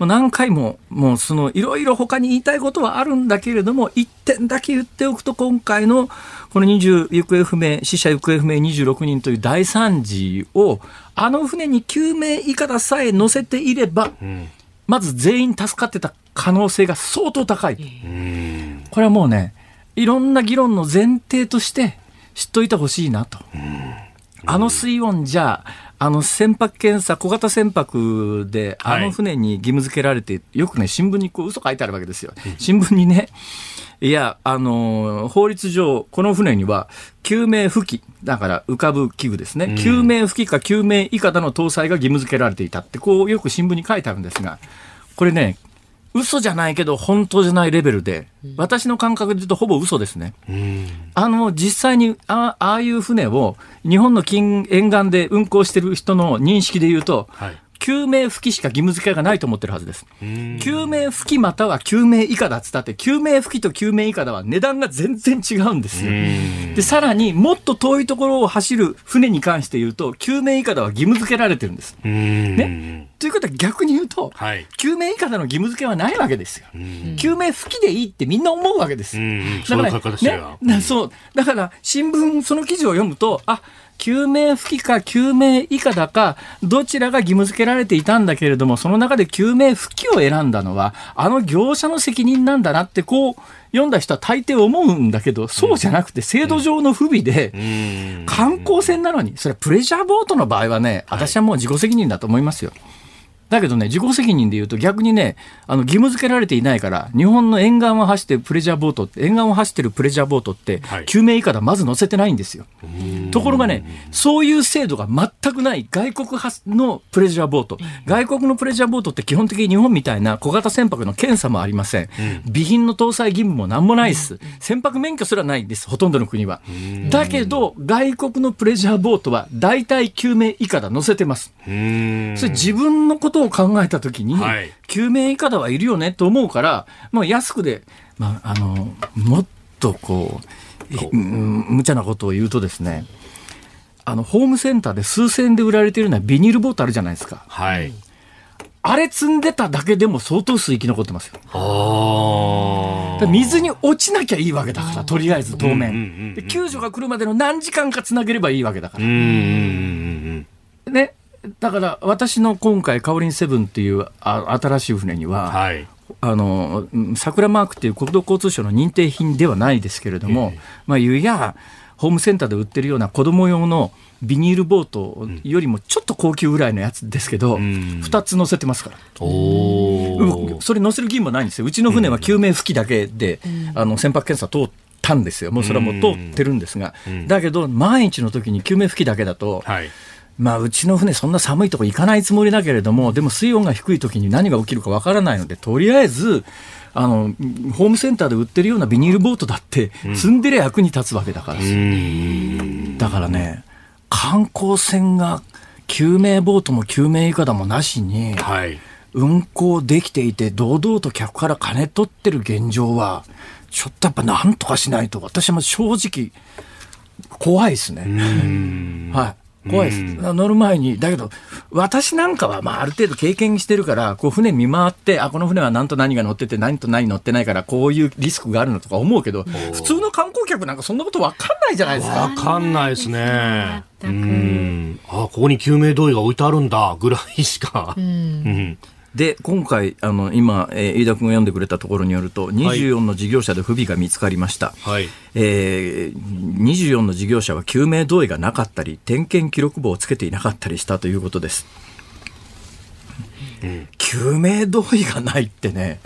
もう何回も、もうそのいろいろ他に言いたいことはあるんだけれども、一点だけ言っておくと、今回のこの20行方不明、死者行方不明26人という大惨事を、あの船に救命いかださえ乗せていれば、うん。まず全員助かってた可能性が相当高い。これはもうね、いろんな議論の前提として知っといてほしいなと。あの水温じゃ、あの船舶検査、小型船舶で、あの船に義務付けられて、よくね、新聞にこう嘘書いてあるわけですよ。新聞にね、いや、あの、法律上、この船には、救命浮器、だから浮かぶ器具ですね、うん、救命浮器か救命いかだの搭載が義務付けられていたって、こう、よく新聞に書いてあるんですが、これね、嘘じゃないけど、本当じゃないレベルで、私の感覚で言うと、ほぼ嘘ですね。うん、あの、実際にあ、ああいう船を、日本の近沿岸で運航してる人の認識で言うと、はい、救命浮きしか義務付けがないと思ってるはずです。救命浮きまたは救命以下だっつったって、救命浮きと救命以下だは値段が全然違うんですよ。で、さらにもっと遠いところを走る船に関して言うと、救命以下だは義務付けられてるんです。ね。ということは逆に言うと、はい、救命以下だの義務付けはないわけですよ。救命吹きでいいってみんな思うわけです。だから、ね、そう。だから新聞その記事を読むと、あ、救命付きか救命以下だか、どちらが義務付けられていたんだけれども、その中で救命付きを選んだのは、あの業者の責任なんだなって、こう、読んだ人は大抵思うんだけど、そうじゃなくて制度上の不備で、観光船なのに、それはプレジャーボートの場合はね、私はもう自己責任だと思いますよ。だけどね、自己責任で言うと逆にね、あの義務付けられていないから、日本の沿岸を走ってるプレジャーボート沿岸を走ってるプレジャーボートって、救命いかだまず乗せてないんですよ。ところがね、そういう制度が全くない外国発のプレジャーボート、外国のプレジャーボートって基本的に日本みたいな小型船舶の検査もありません。備品の搭載義務もなんもないです。船舶免許すらないんです、ほとんどの国は。だけど、外国のプレジャーボートは大体救命いかだ乗せてます。それ自分のことを考えたときに、はい、救命いかだはいるよねと思うから、まあ、安くで、まあ、あのもっとこう無茶なことを言うとですねあのホームセンターで数千円で売られているようなビニールボートあるじゃないですか。はい、あれ積んでただけでも相当数生き残ってますよ。水に落ちなきゃいいわけだから、とりあえず当面。で救助が来るまでの何時間かつなげればいいわけだから。ね、だから私の今回、カオリンセブンっていうあ新しい船には、はい、あの桜マークっていう国土交通省の認定品ではないですけれども、えー、まあ、ゆやホームセンターで売ってるような子供用のビニールボートよりもちょっと高級ぐらいのやつですけど、うん、2つ乗せてますから。おそれ乗せる義務はないんですよ。うちの船は救命浮きだけで、うん、あの船舶検査通ったんですよ。もうそれはもう通ってるんですが、うん、だけど万一の時に救命浮きだけだと、はいまあ、うちの船、そんな寒いとこ行かないつもりだけれども、でも水温が低い時に何が起きるかわからないので、とりあえず、あの、ホームセンターで売ってるようなビニールボートだって、積んでりゃ役に立つわけだからですよ。だからね、観光船が救命ボートも救命いかだもなしに、運航できていて、堂々と客から金取ってる現状は、ちょっとやっぱなんとかしないと、私は正直、怖いですね。はい。怖いです。乗る前に。だけど、私なんかは、まあ、ある程度経験してるから、こう、船見回って、あ、この船は何と何が乗ってて、何と何乗ってないから、こういうリスクがあるのとか思うけど、普通の観光客なんかそんなこと分かんないじゃないですか。分かんないですね。うん。あ、ここに救命胴衣が置いてあるんだ、ぐらいしか。うん。で、今回、あの、今、えー、飯田君が読んでくれたところによると、24の事業者で不備が見つかりました。はい。えー、24の事業者は救命同意がなかったり、点検記録簿をつけていなかったりしたということです。うん、救命同意がないってね、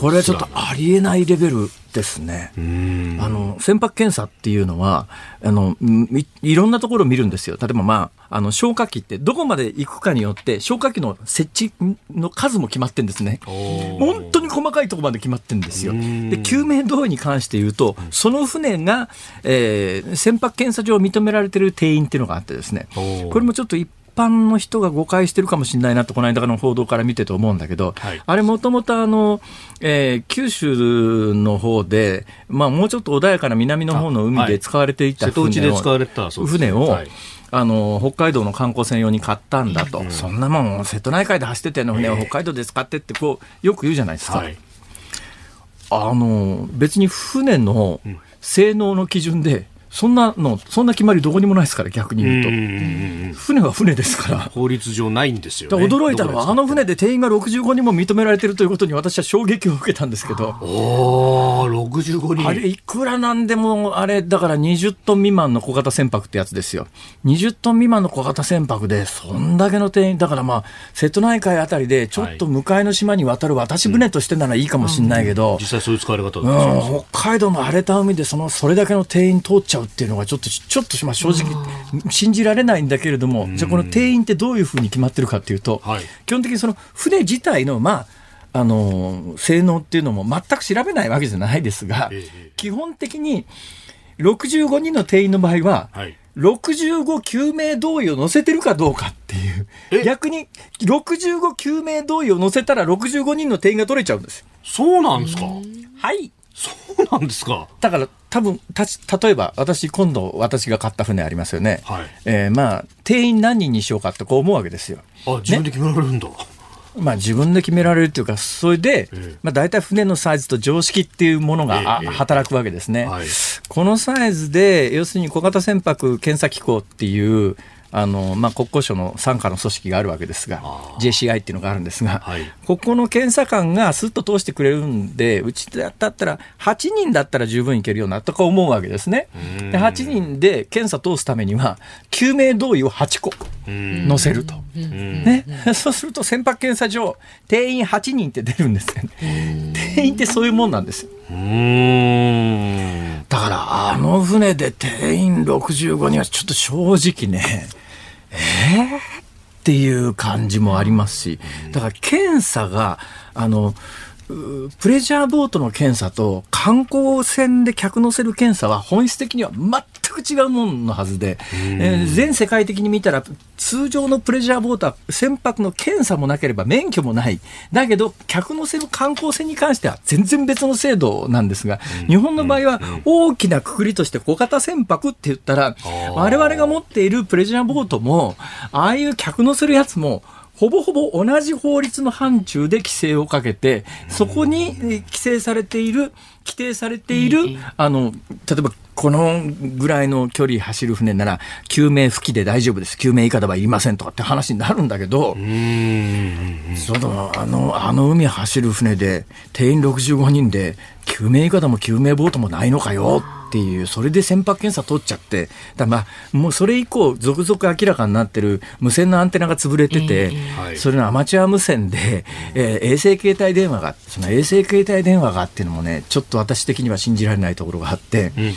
これはちょっとありえないレベルですね。あの船舶検査っていうのはあのいいろんなところを見るんですよ。例えば、まあ、あの消火器ってどこまで行くかによって消火器の設置の数も決まってんですね。本当に細かいところまで決まってんですよ。で救命胴衣に関して言うとその船が、えー、船舶検査上認められてる定員っていうのがあってですねこれもちょっと一般の人が誤解してるかもしれないなと、この間の報道から見てて思うんだけど、はい。あれもともとあの、えー九州の方で、まあもうちょっと穏やかな南の方の海で使われていた瀬戸内船を、で使われてたそうです船を、はい。あの北海道の観光船用に買ったんだと、そんなもん瀬戸内海で走ってたような船を北海道で使ってってこうよく言うじゃないですか、はい。あの別に船の性能の基準でそんなのそんな決まりどこにもないですから逆に言うと、うんうんうんうん船は船ですから。法律上ないんですよ、だね。驚いたのは、あの船で。で定員が65人も認められてるということに私は衝撃を受けたんですけど、おー、65人。あれ、いくらなんでも、あれ、だから20トン未満の小型船舶ってやつですよ。20トン未満の小型船舶で、そんだけの定員、だからまあ、瀬戸内海あたりで、ちょっと向かいの島に渡る渡し船としてならいいかもしれないけど、実際そういう使われ方だうん北海道の荒れた海でそのそれだけの定員通っちゃうっていうのがちょっとちょっとまあ正直信じられないんだけれども、じゃあこの定員ってどういうふうに決まってるかっていうと、はい。基本的にその船自体のまああの性能っていうのも全く調べないわけじゃないですが、ええ基本的に65人の定員の場合は、はい。65救命胴衣を乗せてるかどうかっていう。え？逆に65救命胴衣を乗せたら65人の定員が取れちゃうんですよ。そうなんですか？はいそうなんですか。だから多分たち例えば私今度私が買った船ありますよね、はい。えーまあ定員何人にしようかってこう思うわけですよ。あ、自分で決められるんだ。まあ自分で決められるっていうかそれで、ええ。まあ、大体船のサイズと常識っていうものが、働くわけですね、はい。このサイズで要するに小型船舶検査機構っていうあの、まあ、国交省の傘下の組織があるわけですがあ JCI っていうのがあるんですが、はい。ここの検査官がスッと通してくれるんでうちだったら8人だったら十分いけるようなとか思うわけですね。で8人で検査通すためには救命胴衣を8個うん。乗せると。うん。ね、そうすると船舶検査場定員8人って出るんですよね。定員ってそういうもんなんですようーん。だからあの船で定員65人はちょっと正直ねえー、っていう感じもありますしだから検査があのうプレジャーボートの検査と観光船で客乗せる検査は本質的には全く違うもののはずで、えー全世界的に見たら通常のプレジャーボートは船舶の検査もなければ免許もない。だけど客乗せの観光船に関しては全然別の制度なんですが、日本の場合は大きなくくりとして小型船舶って言ったらー。我々が持っているプレジャーボートもああいう客乗せるやつもほぼほぼ同じ法律の範疇で規制をかけて、そこにえー規制されている、規定されている、あの、例えばこのぐらいの距離走る船なら、救命付きで大丈夫です。救命いかだはいりませんとかって話になるんだけど。そのあのあの海走る船で定員65人で救命いかだも救命ボートもないのかよっていうそれで船舶検査取っちゃってだまあもうそれ以降続々明らかになってる無線のアンテナが潰れてて、はいそれのアマチュア無線で、えー衛星携帯電話がその衛星携帯電話がっていうのもねちょっと私的には信じられないところがあって。うん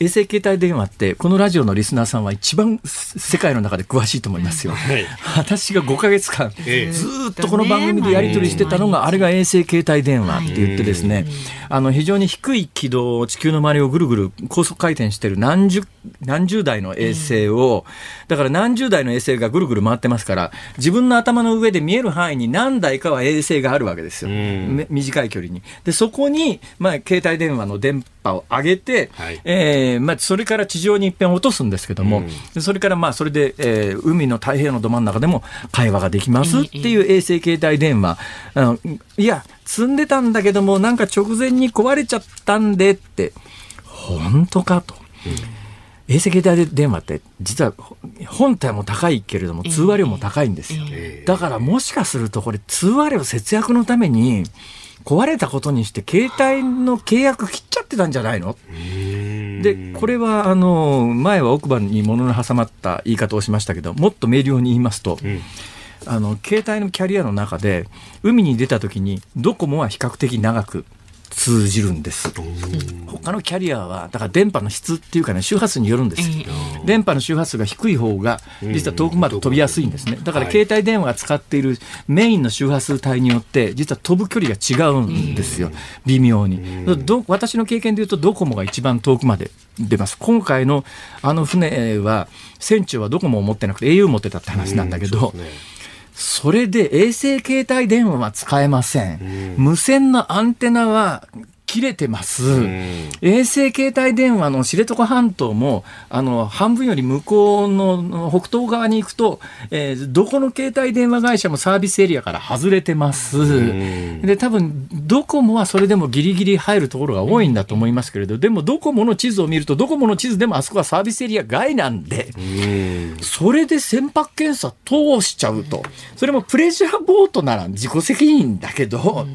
衛星携帯電話ってこのラジオのリスナーさんは一番世界の中で詳しいと思いますよ。はい。私が5ヶ月間、ええ。ずーっとこの番組でやり取りしてたのが、あれが衛星携帯電話って言ってですね、あの非常に低い軌道を地球の周りをぐるぐる高速回転してる何十何十台の衛星を、だから何十台の衛星がぐるぐる回ってますから、自分の頭の上で見える範囲に何台かは衛星があるわけですよ、短い距離に。でそこに、まあ、携帯電話の電波を上げて、はい。えーまあ、それから地上に一遍落とすんですけども、うん。でそれからまあそれで、えー海の太平洋のど真ん中でも会話ができますっていう衛星携帯電話、あのいや、積んでたんだけども、なんか直前に壊れちゃったんでって、本当かと。衛星携帯電話って実は本体も高いけれども通話料も高いんですよ。ええ。だからもしかするとこれ通話料節約のために壊れたことにして携帯の契約切っちゃってたんじゃないの？でこれはあの前は奥歯に物の挟まった言い方をしましたけどもっと明瞭に言いますと、ん。あの携帯のキャリアの中で海に出た時にドコモは比較的長く通じるんです。他のキャリアは、だから電波の質っていうかね、周波数によるんです。電波の周波数が低い方が、実は遠くまで飛びやすいんですね。だから携帯電話が使っているメインの周波数帯によって、実は飛ぶ距離が違うんですよ。微妙に。ど私の経験で言うと、ドコモが一番遠くまで出ます。今回のあの船は、船長はドコモを持ってなくて au 持ってたって話なんだけど、それで衛星携帯電話は使えません。無線のアンテナは切れてます。衛星携帯電話の知床半島も、あの、半分より向こうの北東側に行くと、えーどこの携帯電話会社もサービスエリアから外れてます。で、多分、ドコモはそれでもギリギリ入るところが多いんだと思いますけれど、でもドコモの地図を見ると、ドコモの地図でもあそこはサービスエリア外なんで、それで船舶検査通しちゃうと。それもプレジャーボートなら自己責任だけど、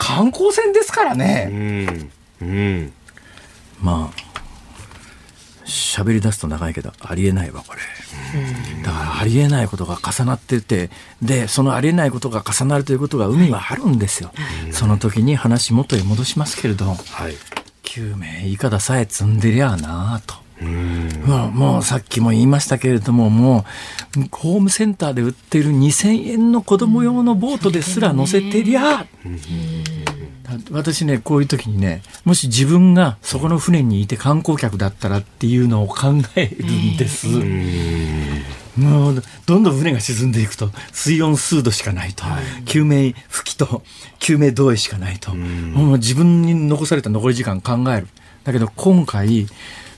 観光船ですからね。うん。うん。まあ、喋り出すと長いけど、ありえないわ、これ。だから、ありえないことが重なってて、で、そのありえないことが重なるということが海はあるんですよ。その時に話元へ戻しますけれど、はい。救命いかださえ積んでりゃあなあと。まあ、もうさっきも言いましたけれども、もう、ホームセンターで売っている2000円の子供用のボートですら乗せてりゃ、私ね、こういう時にね、もし自分がそこの船にいて観光客だったらっていうのを考えるんです。もうどんどん船が沈んでいくと水温数度しかないと、救命吹きと救命胴衣しかないと、もう自分に残された残り時間考える。だけど今回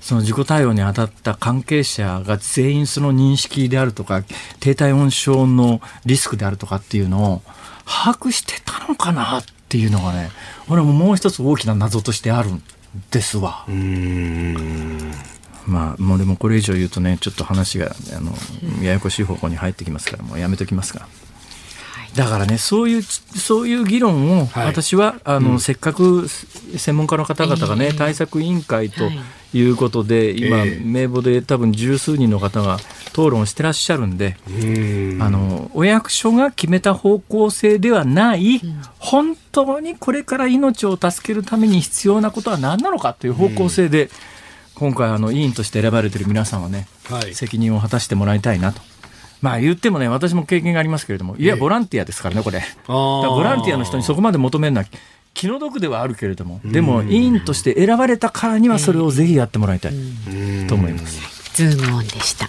その事故対応に当たった関係者が全員その認識であるとか低体温症のリスクであるとかっていうのを把握してたのかなっていうのがね俺ももう一つ大きな謎としてあるんですわ。まあ、もうでもこれ以上言うとね、ちょっと話が、あの、ややこしい方向に入ってきますから、もうやめときますが。だからね、そういう、そういう議論を、はい。私は、あの、せっかく専門家の方々がね、対策委員会ということで、今、ええ。名簿で多分十数人の方が討論してらっしゃるんで、あの、お役所が決めた方向性ではない、本当にこれから命を助けるために必要なことは何なのかという方向性で、今回あの委員として選ばれている皆さんはね、はい。責任を果たしてもらいたいなと。まあ言ってもね、私も経験がありますけれども、いや、ええボランティアですからね、これ。だからあボランティアの人にそこまで求めるのは気の毒ではあるけれども、でも委員として選ばれたからにはそれをぜひやってもらいたいと思います。ズームオンでした。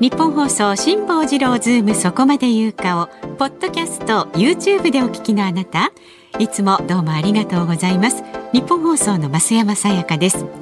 ニッポン放送辛坊治郎ズームそこまで言うかをポッドキャスト YouTube でお聞きのあなたいつもどうもありがとうございます。ニッポン放送の増山さやかです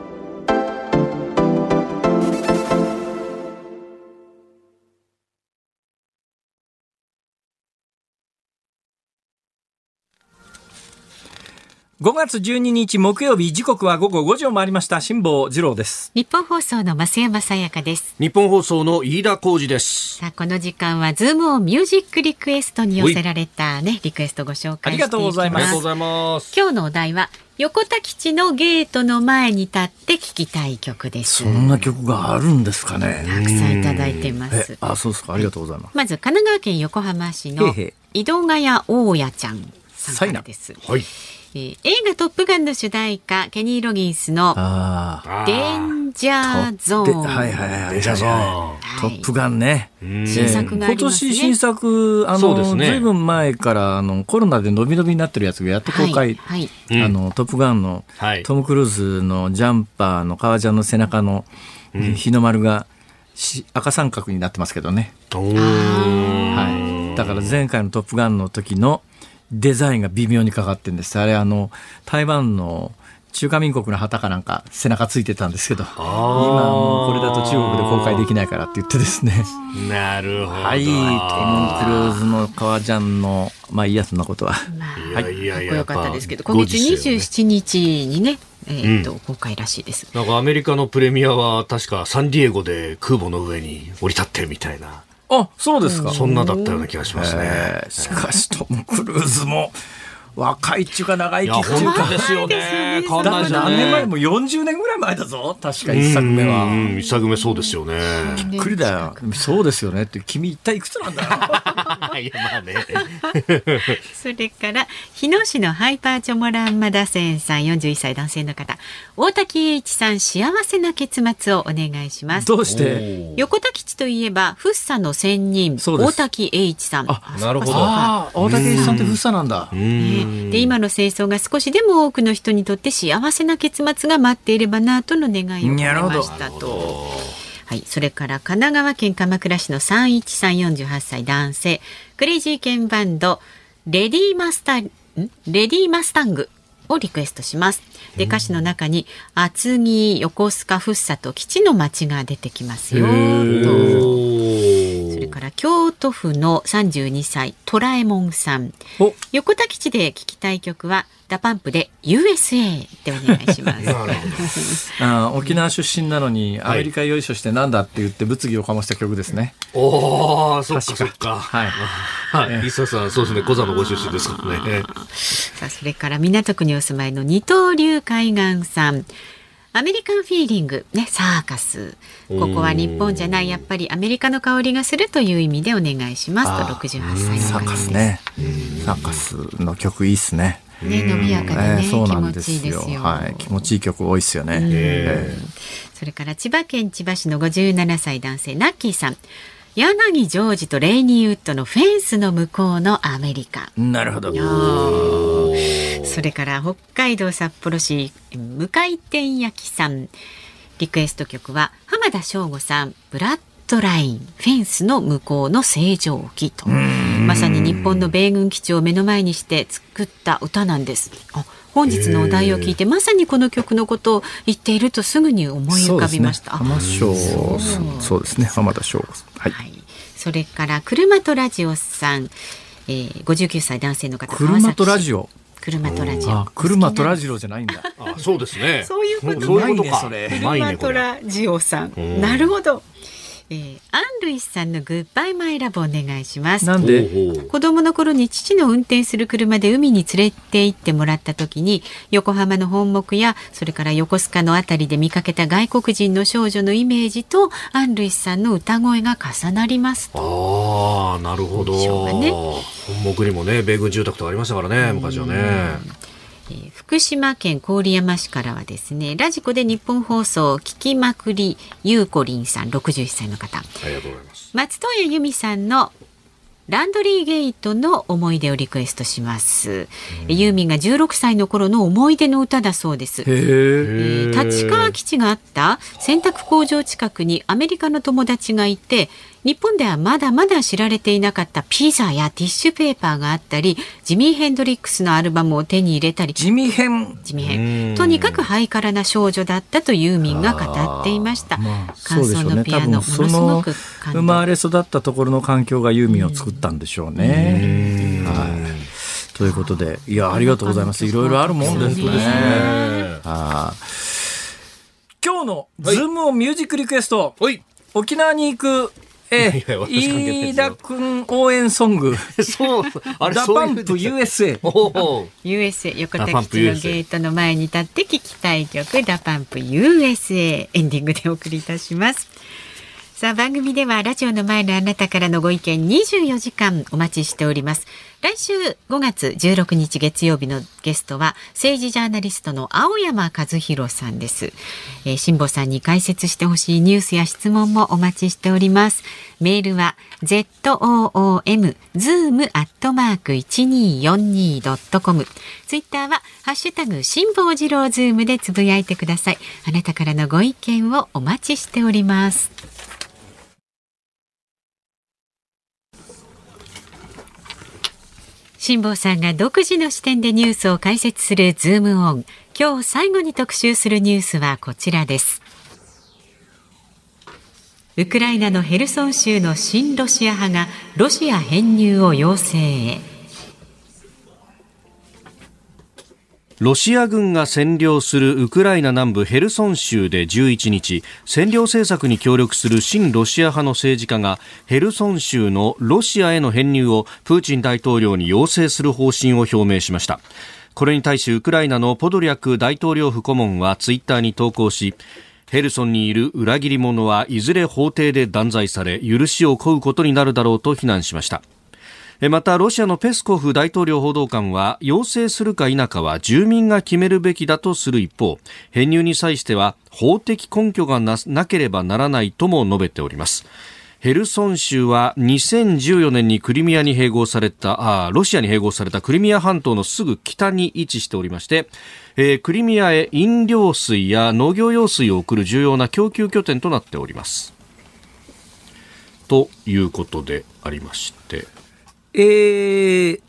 5月12日木曜日時刻は午後5時を回りました辛坊治郎です日本放送の増山さやかです。日本放送の飯田浩二です。さあこの時間はズームオンミュージックリクエストに寄せられたねリクエストご紹介していきます。ありがとうございますありがとうございます。今日のお題は横田基地のゲートの前に立って聞きたい曲です。そんな曲があるんですかねたくさんいただいてまえす。あそうですかありがとうございますまず神奈川県横浜市の井戸ヶ谷大家ちゃんさんからです。はい。えー映画トップガンの主題歌ケニー・ロギンスのああデンジャーゾーン。ではいはいはいデジャーゾーン。トップガンね。新作があ今りますね。年新作、あの、ねずいぶん前から、あの、コロナで伸び伸びになってるやつがやっと公開、はいはい。うん。あの、トップガンの、はい。トム・クルーズのジャンパーの革ジャンの背中の日の丸がし赤三角になってますけどね。はい。だから前回のトップガンの時のデザインが微妙にかかってるんです。あれ、あの、台湾の中華民国の旗かなんか背中ついてたんですけど、今もうこれだと中国で公開できないからって言ってですね。なるほど。はい、トム・クルーズの革ジャンの、まあいいや、そんなことは。まあいやいやいやかっこよかったですけど、今月ご時世よね27日にね、えーと公開らしいです。なんかアメリカのプレミアは確かサンディエゴで空母の上に降り立ってみたいな、あ、そうですか。そんなだったような気がしますね。えーしかしトム・クルーズも若いっちゅうか長生きっちゅうかですよね。いですよね。何年前もう40年ぐらい前だぞ。確か一作目は。うん。うん一作目そうですよね。びっくりだよ。そうですよね。って君一体いくつなんだよ。*laughs* いや、まあね。*laughs* それから日野市のハイパーチョモランマダセンさん41歳男性の方。大滝栄一さん幸せな結末をお願いします。どうして？横田基地といえばフッサの仙人大滝栄一さん。あなるほど。ああ大竹さんってフッサなんだ。ねで今の戦争が少しでも多くの人にとって幸せな結末が待っていればなとの願いを込めましたと。はい、それから神奈川県鎌倉市の31348歳男性。クレイジーケンバンドレディーマスタん？レディーマスタングをリクエストします。で歌詞の中に厚木横須賀福生と基地の町が出てきますよと。それから京都府の32歳トラエモンさん。お横田基地で聞きたい曲は DA PUMP で USA でお願いします。あー沖縄出身なのにアメリカよいしょしてなんだって言って物議を醸した曲ですねおー、そっか確かそっか。はいはい。伊佐さん、そうですね。小座のご出身ですからね。さあそれから港区にお住まいの二刀流海岸さん。アメリカンフィーリング、ね、サーカス。ここは日本じゃない、やっぱりアメリカの香りがするという意味でお願いしますと、68歳サーの方です。カスねサーカスの曲いいっすねね、伸びやかでね、えーそう気持なんですちいいですよ。よはい。気持ちいい曲多いっすよね。えそれから千葉県千葉市の57歳男性ナッキーさん。柳ジョージとレイニーウッドのフェンスの向こうのアメリカ。なるほど。それから北海道札幌市向井天焼きさん。リクエスト曲は浜田省吾さんブラッドラインフェンスの向こうの正常期と。まさに日本の米軍基地を目の前にして作った歌なんです。あ本日のお題を聞いてまさにこの曲のことを言っているとすぐに思い浮かびました、そうですね。浜そう。ですね。浜田翔吾さん。はい。はい、それから車とラジオさん、えー、59歳男性の方車とラジオ。オ車とラジオ。あ車とラオジオじゃないんだ。あ、そうですね。*laughs* そういうこと。そういうこと車とれ。ラジオさん。なるほど、えー、アン・ルイスさんのグッバイマイラブお願いします。なんで？子供の頃に父の運転する車で海に連れて行ってもらった時に横浜の本木やそれから横須賀のあたりで見かけた外国人の少女のイメージとアン・ルイスさんの歌声が重なりますああ、なるほど。ね。本木にもね、米軍住宅とかありましたからね、昔はね。えー福島県郡山市からはですねラジコで日本放送聞きまくりゆうこりんさん61歳の方ありがとうございます。松任谷由実さんのランドリーゲートの思い出をリクエストします。ユーミンが16歳の頃の思い出の歌だそうです。えー立川基地があった洗濯工場近くにアメリカの友達がいて日本ではまだまだ知られていなかったピザやティッシュペーパーがあったりジミー・ヘンドリックスのアルバムを手に入れたり地味編地味編とにかくハイカラな少女だったとユーミンが語っていました。まあ、そ感。想のピアノ多分そものすごのく感動生まれ育ったところの環境がユーミンを作ったんでしょうね。はい。ということで、いや、ありがとうございます。いろいろあるもんですね。はい今日のズームオンミュージックリクエスト、はい。沖縄に行く、えいや *laughs* 私関係ないですよ。飯田くん応援ソング、*laughs* そう、あれ、 DA PUMP USA。USA 横田基地のゲートの前に立って聞きたい曲ダパンプ USA エンディングでお送りいたしますさあ番組ではラジオの前のあなたからのご意見24時間お待ちしております。来週5月16日月曜日のゲストは政治ジャーナリストの青山和弘さんです。えー、辛坊さんに解説してほしいニュースや質問もお待ちしております。メールは zoom zoom アットマーク 1242.com ツイッターはハッシュタグ辛坊治郎ズームでつぶやいてください。あなたからのご意見をお待ちしております。辛坊さんが独自の視点でニュースを解説するズームオン。今日最後に特集するニュースはこちらです。ウクライナのヘルソン州の親ロシア派がロシア編入を要請へ。ロシア軍が占領するウクライナ南部ヘルソン州で11日占領政策に協力する親ロシア派の政治家がヘルソン州のロシアへの編入をプーチン大統領に要請する方針を表明しました。これに対しウクライナのポドリャク大統領府顧問はツイッターに投稿しヘルソンにいる裏切り者はいずれ法廷で断罪され許しを請うことになるだろうと非難しました。またロシアのペスコフ大統領報道官は要請するか否かは住民が決めるべきだとする一方編入に際しては法的根拠がなければならないとも述べております。ヘルソン州は2014年にクリミアに併合されたあロシアに併合されたクリミア半島のすぐ北に位置しておりまして、えー、クリミアへ飲料水や農業用水を送る重要な供給拠点となっております。ということでありまして。えー、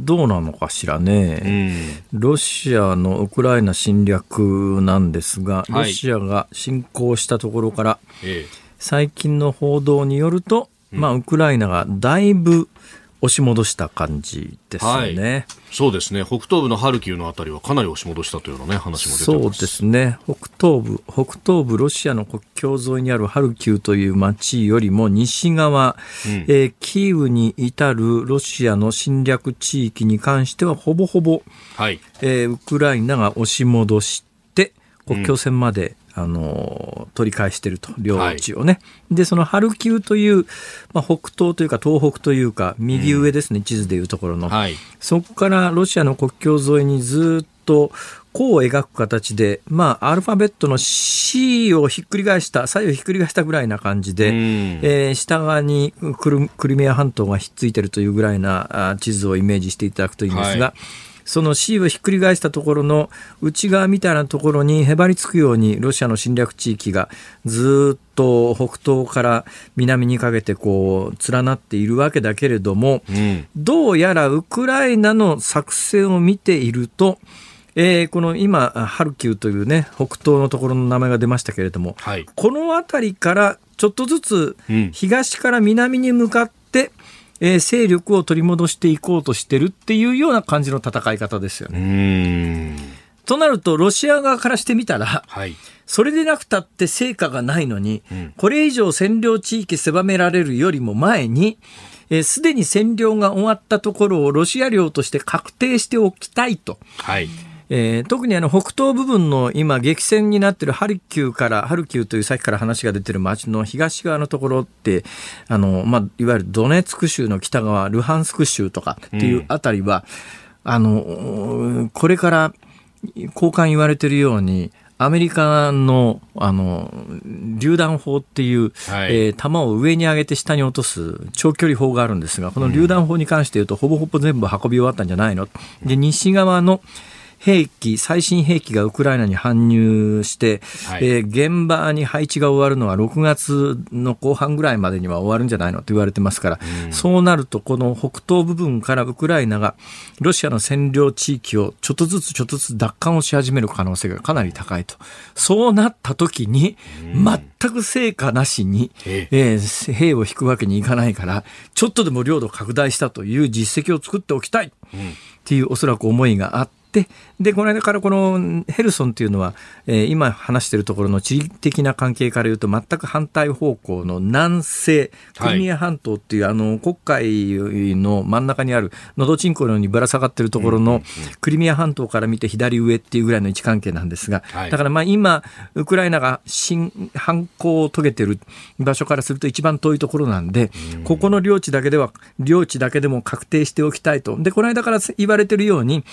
どうなのかしらね、うん、ロシアのウクライナ侵略なんですが、ロシアが侵攻したところから、最近の報道によると、まあ、ウクライナがだいぶ押し戻した感じですよね、はい、そうですね。北東部のハルキウのあたりはかなり押し戻したというような、ね、話も出てそうですね。北東部北東部ロシアの国境沿いにあるハルキウという町よりも西側、うん、えー、キーウに至るロシアの侵略地域に関してはほぼほぼ、はい。えー、ウクライナが押し戻して国境線まで、あの取り返していると領地をね、はい、でそのハルキウという、まあ、北東というか東北というか右上ですね、うん、地図でいうところの、はい、そこからロシアの国境沿いにずっと弧を描く形で、まあ、アルファベットの C をひっくり返した、左右ひっくり返したぐらいな感じで、うん、えー、下側にクルクリミア半島がひっついてるというぐらいな地図をイメージしていただくといいんですが、はいその C をひっくり返したところの内側みたいなところにへばりつくようにロシアの侵略地域がずっと北東から南にかけてこう連なっているわけだけれども、うん、どうやらウクライナの作戦を見ていると、えー、この今、ハルキウというね、北東のところの名前が出ましたけれども、はい、この辺りからちょっとずつ東から南に向かって、えー、勢力を取り戻していこうとしてるっていうような感じの戦い方ですよね。となると、ロシア側からしてみたら、はい、それでなくたって成果がないのに、うん、これ以上占領地域狭められるよりも前に、す、で、に占領が終わったところをロシア領として確定しておきたいと。はいえー、特にあの北東部分の今激戦になっているハルキウからハルキウというさっきから話が出ている町の東側のところってあの、まあ、いわゆるドネツク州の北側ルハンスク州とかっていうあたりは、うん、あのこれから交換言われているようにアメリカの、あの、榴弾砲っていう、はい、えー、弾を上に上げて下に落とす長距離砲があるんですが、この榴弾砲に関して言うと、ほぼほぼ全部運び終わったんじゃないの。で、西側の、兵器、最新兵器がウクライナに搬入して、はい、えー、現場に配置が終わるのは6月の後半ぐらいまでには終わるんじゃないのと言われてますから、うん、そうなると、この北東部分からウクライナがロシアの占領地域をちょっとずつちょっとずつ奪還をし始める可能性がかなり高いと。そうなった時に、全く成果なしに、えー、兵を引くわけにいかないから、ちょっとでも領土拡大したという実績を作っておきたい。っていうおそらく思いがあって、ってでこの間からこのヘルソンっていうのは、えー、今話しているところの地理的な関係から言うと全く反対方向の南西クリミア半島っていう、はい、あの黒海の真ん中にあるのどちんこのようにぶら下がっているところのクリミア半島から見て左上っていうぐらいの位置関係なんですが、はい、だからまあ今ウクライナが新反攻を遂げている場所からすると一番遠いところなんで、ここの領地だけでは領地だけでも確定しておきたいと。でこの間から言われているように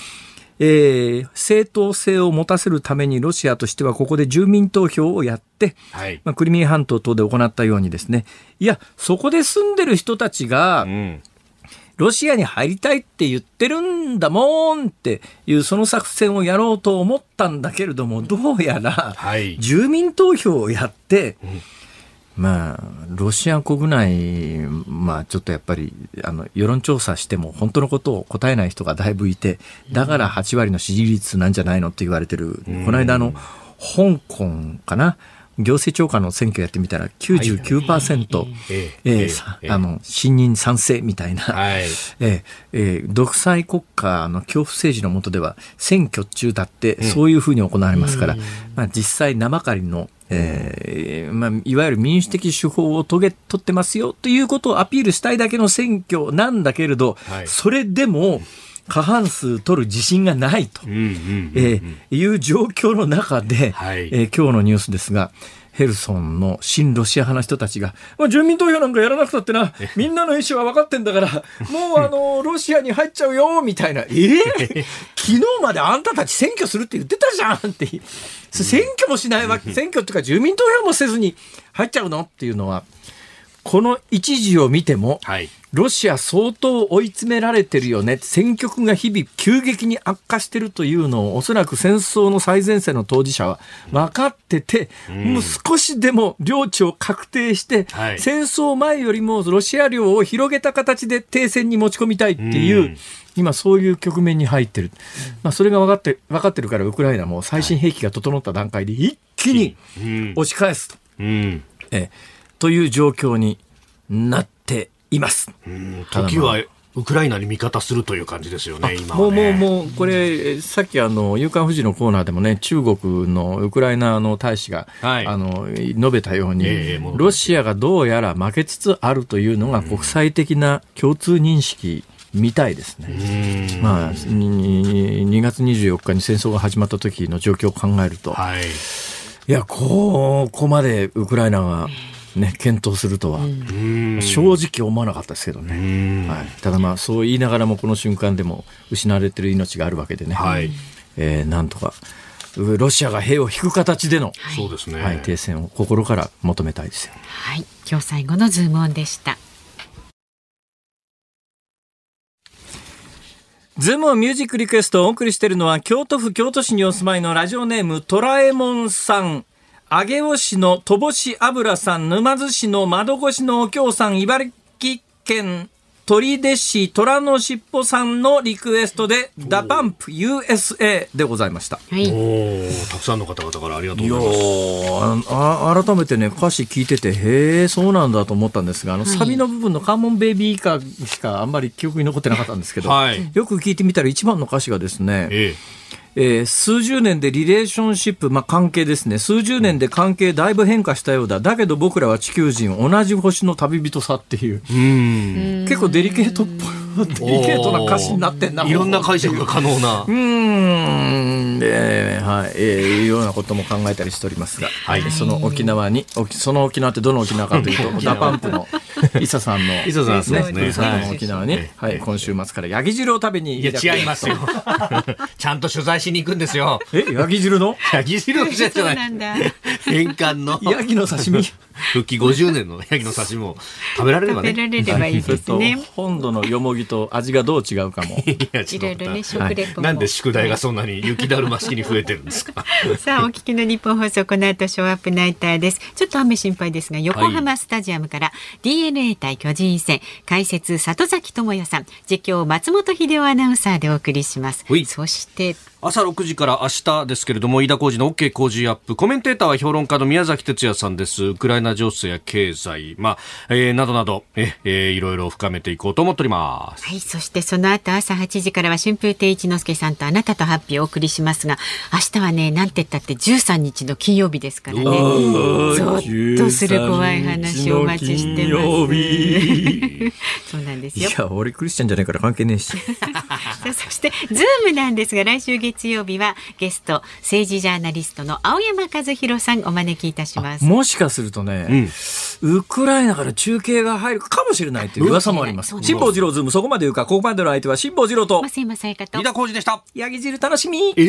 えー、正当性を持たせるためにロシアとしてはここで住民投票をやって、はい、まあ、クリミア半島等で行ったようにですね、いや、そこで住んでる人たちが、うん。ロシアに入りたいって言ってるんだもんっていうその作戦をやろうと思ったんだけれどもどうやら住民投票をやって、うんまあ、ロシア国内、まあ、ちょっとやっぱりあの世論調査しても本当のことを答えない人がだいぶいてだから8割の支持率なんじゃないのって言われてる、この間の香港かな？行政長官の選挙やってみたら99%、はいえー、あの信任賛成みたいな、はい。ええー、独裁国家の恐怖政治の下では選挙中だってそういうふうに行われますから、うん、まあ、実際生借りのえーまあ、いわゆる民主的手法を遂げ取ってますよということをアピールしたいだけの選挙なんだけれど、はい、それでも過半数取る自信がないと、いう状況の中で、はい、えー、今日のニュースですが、ヘルソンの親ロシア派の人たちが、まあ、住民投票なんかやらなくたってな、みんなの意思は分かってんだから、もうあの、*laughs* ロシアに入っちゃうよ、みたいな。えー、*laughs* 昨日まであんたたち選挙するって言ってたじゃんって。選挙もしないわけ、選挙っていうか住民投票もせずに入っちゃうの？っていうのは、この一時を見ても、はい、ロシア相当追い詰められてるよね、戦局が日々急激に悪化してるというのを、おそらく戦争の最前線の当事者は分かってて、うん、もう少しでも領地を確定して、はい、戦争前よりもロシア領を広げた形で停戦に持ち込みたいっていう、うん。今そういう局面に入ってる、まあ、それが分かって分かってるからウクライナも最新兵器が整った段階で一気に押し返すと、うん、えという状況になっています。時はウクライナに味方するという感じですよね、今、ね、もう、もう、もう、これ、さっき、あの、夕刊富士のコーナーでもね、中国のウクライナの大使が、はい、あの、述べたように、えー、ロシアがどうやら負けつつあるというのが国際的な共通認識みたいですね。まあ、2月24日に戦争が始まった時の状況を考えると、はい、いや、ここまでウクライナが、ね、検討するとは、正直思わなかったですけどね、はい、ただまあそう言いながらもこの瞬間でも失われてる命があるわけでね、はい、えー、なんとかロシアが兵を引く形での、そうですね、はい、停戦を心から求めたいですよ。はい、今日最後のズームオンでした。ズームミュージックリクエストをお送りしているのは京都府京都市にお住まいのラジオネームトラエモンさん。上尾市の戸し油さん、沼津市の窓越しのお京さん、茨城県取手市虎のしっぽさんのリクエストで、 DA PUMP USA でございました。はい、おたくさんの方々からありがとうございます。あ改めてね、歌詞聞いてて、へえ、そうなんだと思ったんですが、あの、サビの部分の C'mon baby アメリカしかあんまり記憶に残ってなかったんですけど、はい、よく聞いてみたら一番の歌詞がですね、えええー、数十年で relationship、まあ、関係ですね。数十年で関係だいぶ変化したようだ。だけど僕らは地球人同じ星の旅人さっていう。結構デリケートっぽい。デリケートな歌詞になってんな。いろんな解釈が可能な。うん。で、はい。えー、いうようなことも考えたりしておりますが、はい、その沖縄にその沖縄ってどの沖縄かというと DA PUMP の *laughs* 伊佐さんの。伊佐さんですね。ふるさとの沖縄に、はい、今週末からヤギ汁を食べにいや違いますよ。*laughs* ちゃんと取材しに行くんですよ。えヤギ汁の？ヤギ汁のじゃない。返還の。ヤギの刺身。*laughs* 復帰50年のヤギの刺身も食べられればね。食べられればいいですね。本土のよもぎと味がどう違うかも。いろいろね食レポなんで宿題がそんなに雪だるま式に増えてるんですか？さあお聞きの日本放送この後ショーアップナイターです。ちょっと雨心配ですが横浜スタジアムから DNA DNA 対巨人戦解説里崎智也さん実況松本秀夫アナウンサーでお送りします。そして朝6時から明日ですけれども、飯田浩二の OK 工事アップ。コメンテーターは評論家の宮崎哲也さんです。ウクライナ情勢や経済、まあ、えー、などなど、え、えー、いろいろ深めていこうと思っております。はい、そしてその後朝8時からは春風亭一之輔さんとあなたとハッピーをお送りしますが、明日はね、なんて言ったって13日の金曜日ですからね。ゾッとする怖い話をお待ちしてます。*laughs* そうなんですよ。いや、俺クリスチャンじゃないから関係ねえし。*laughs* そして、ズームなんですが、来週月曜日はゲスト政治ジャーナリストの青山和弘さんお招きいたします。もしかするとね、うん、ウクライナから中継が入るかもしれないという噂もあります。辛坊治郎ズームそこまで言うかここまでの相手は辛坊治郎と増山さやかと。飯田浩二でした。ヤギ汁楽しみ。え？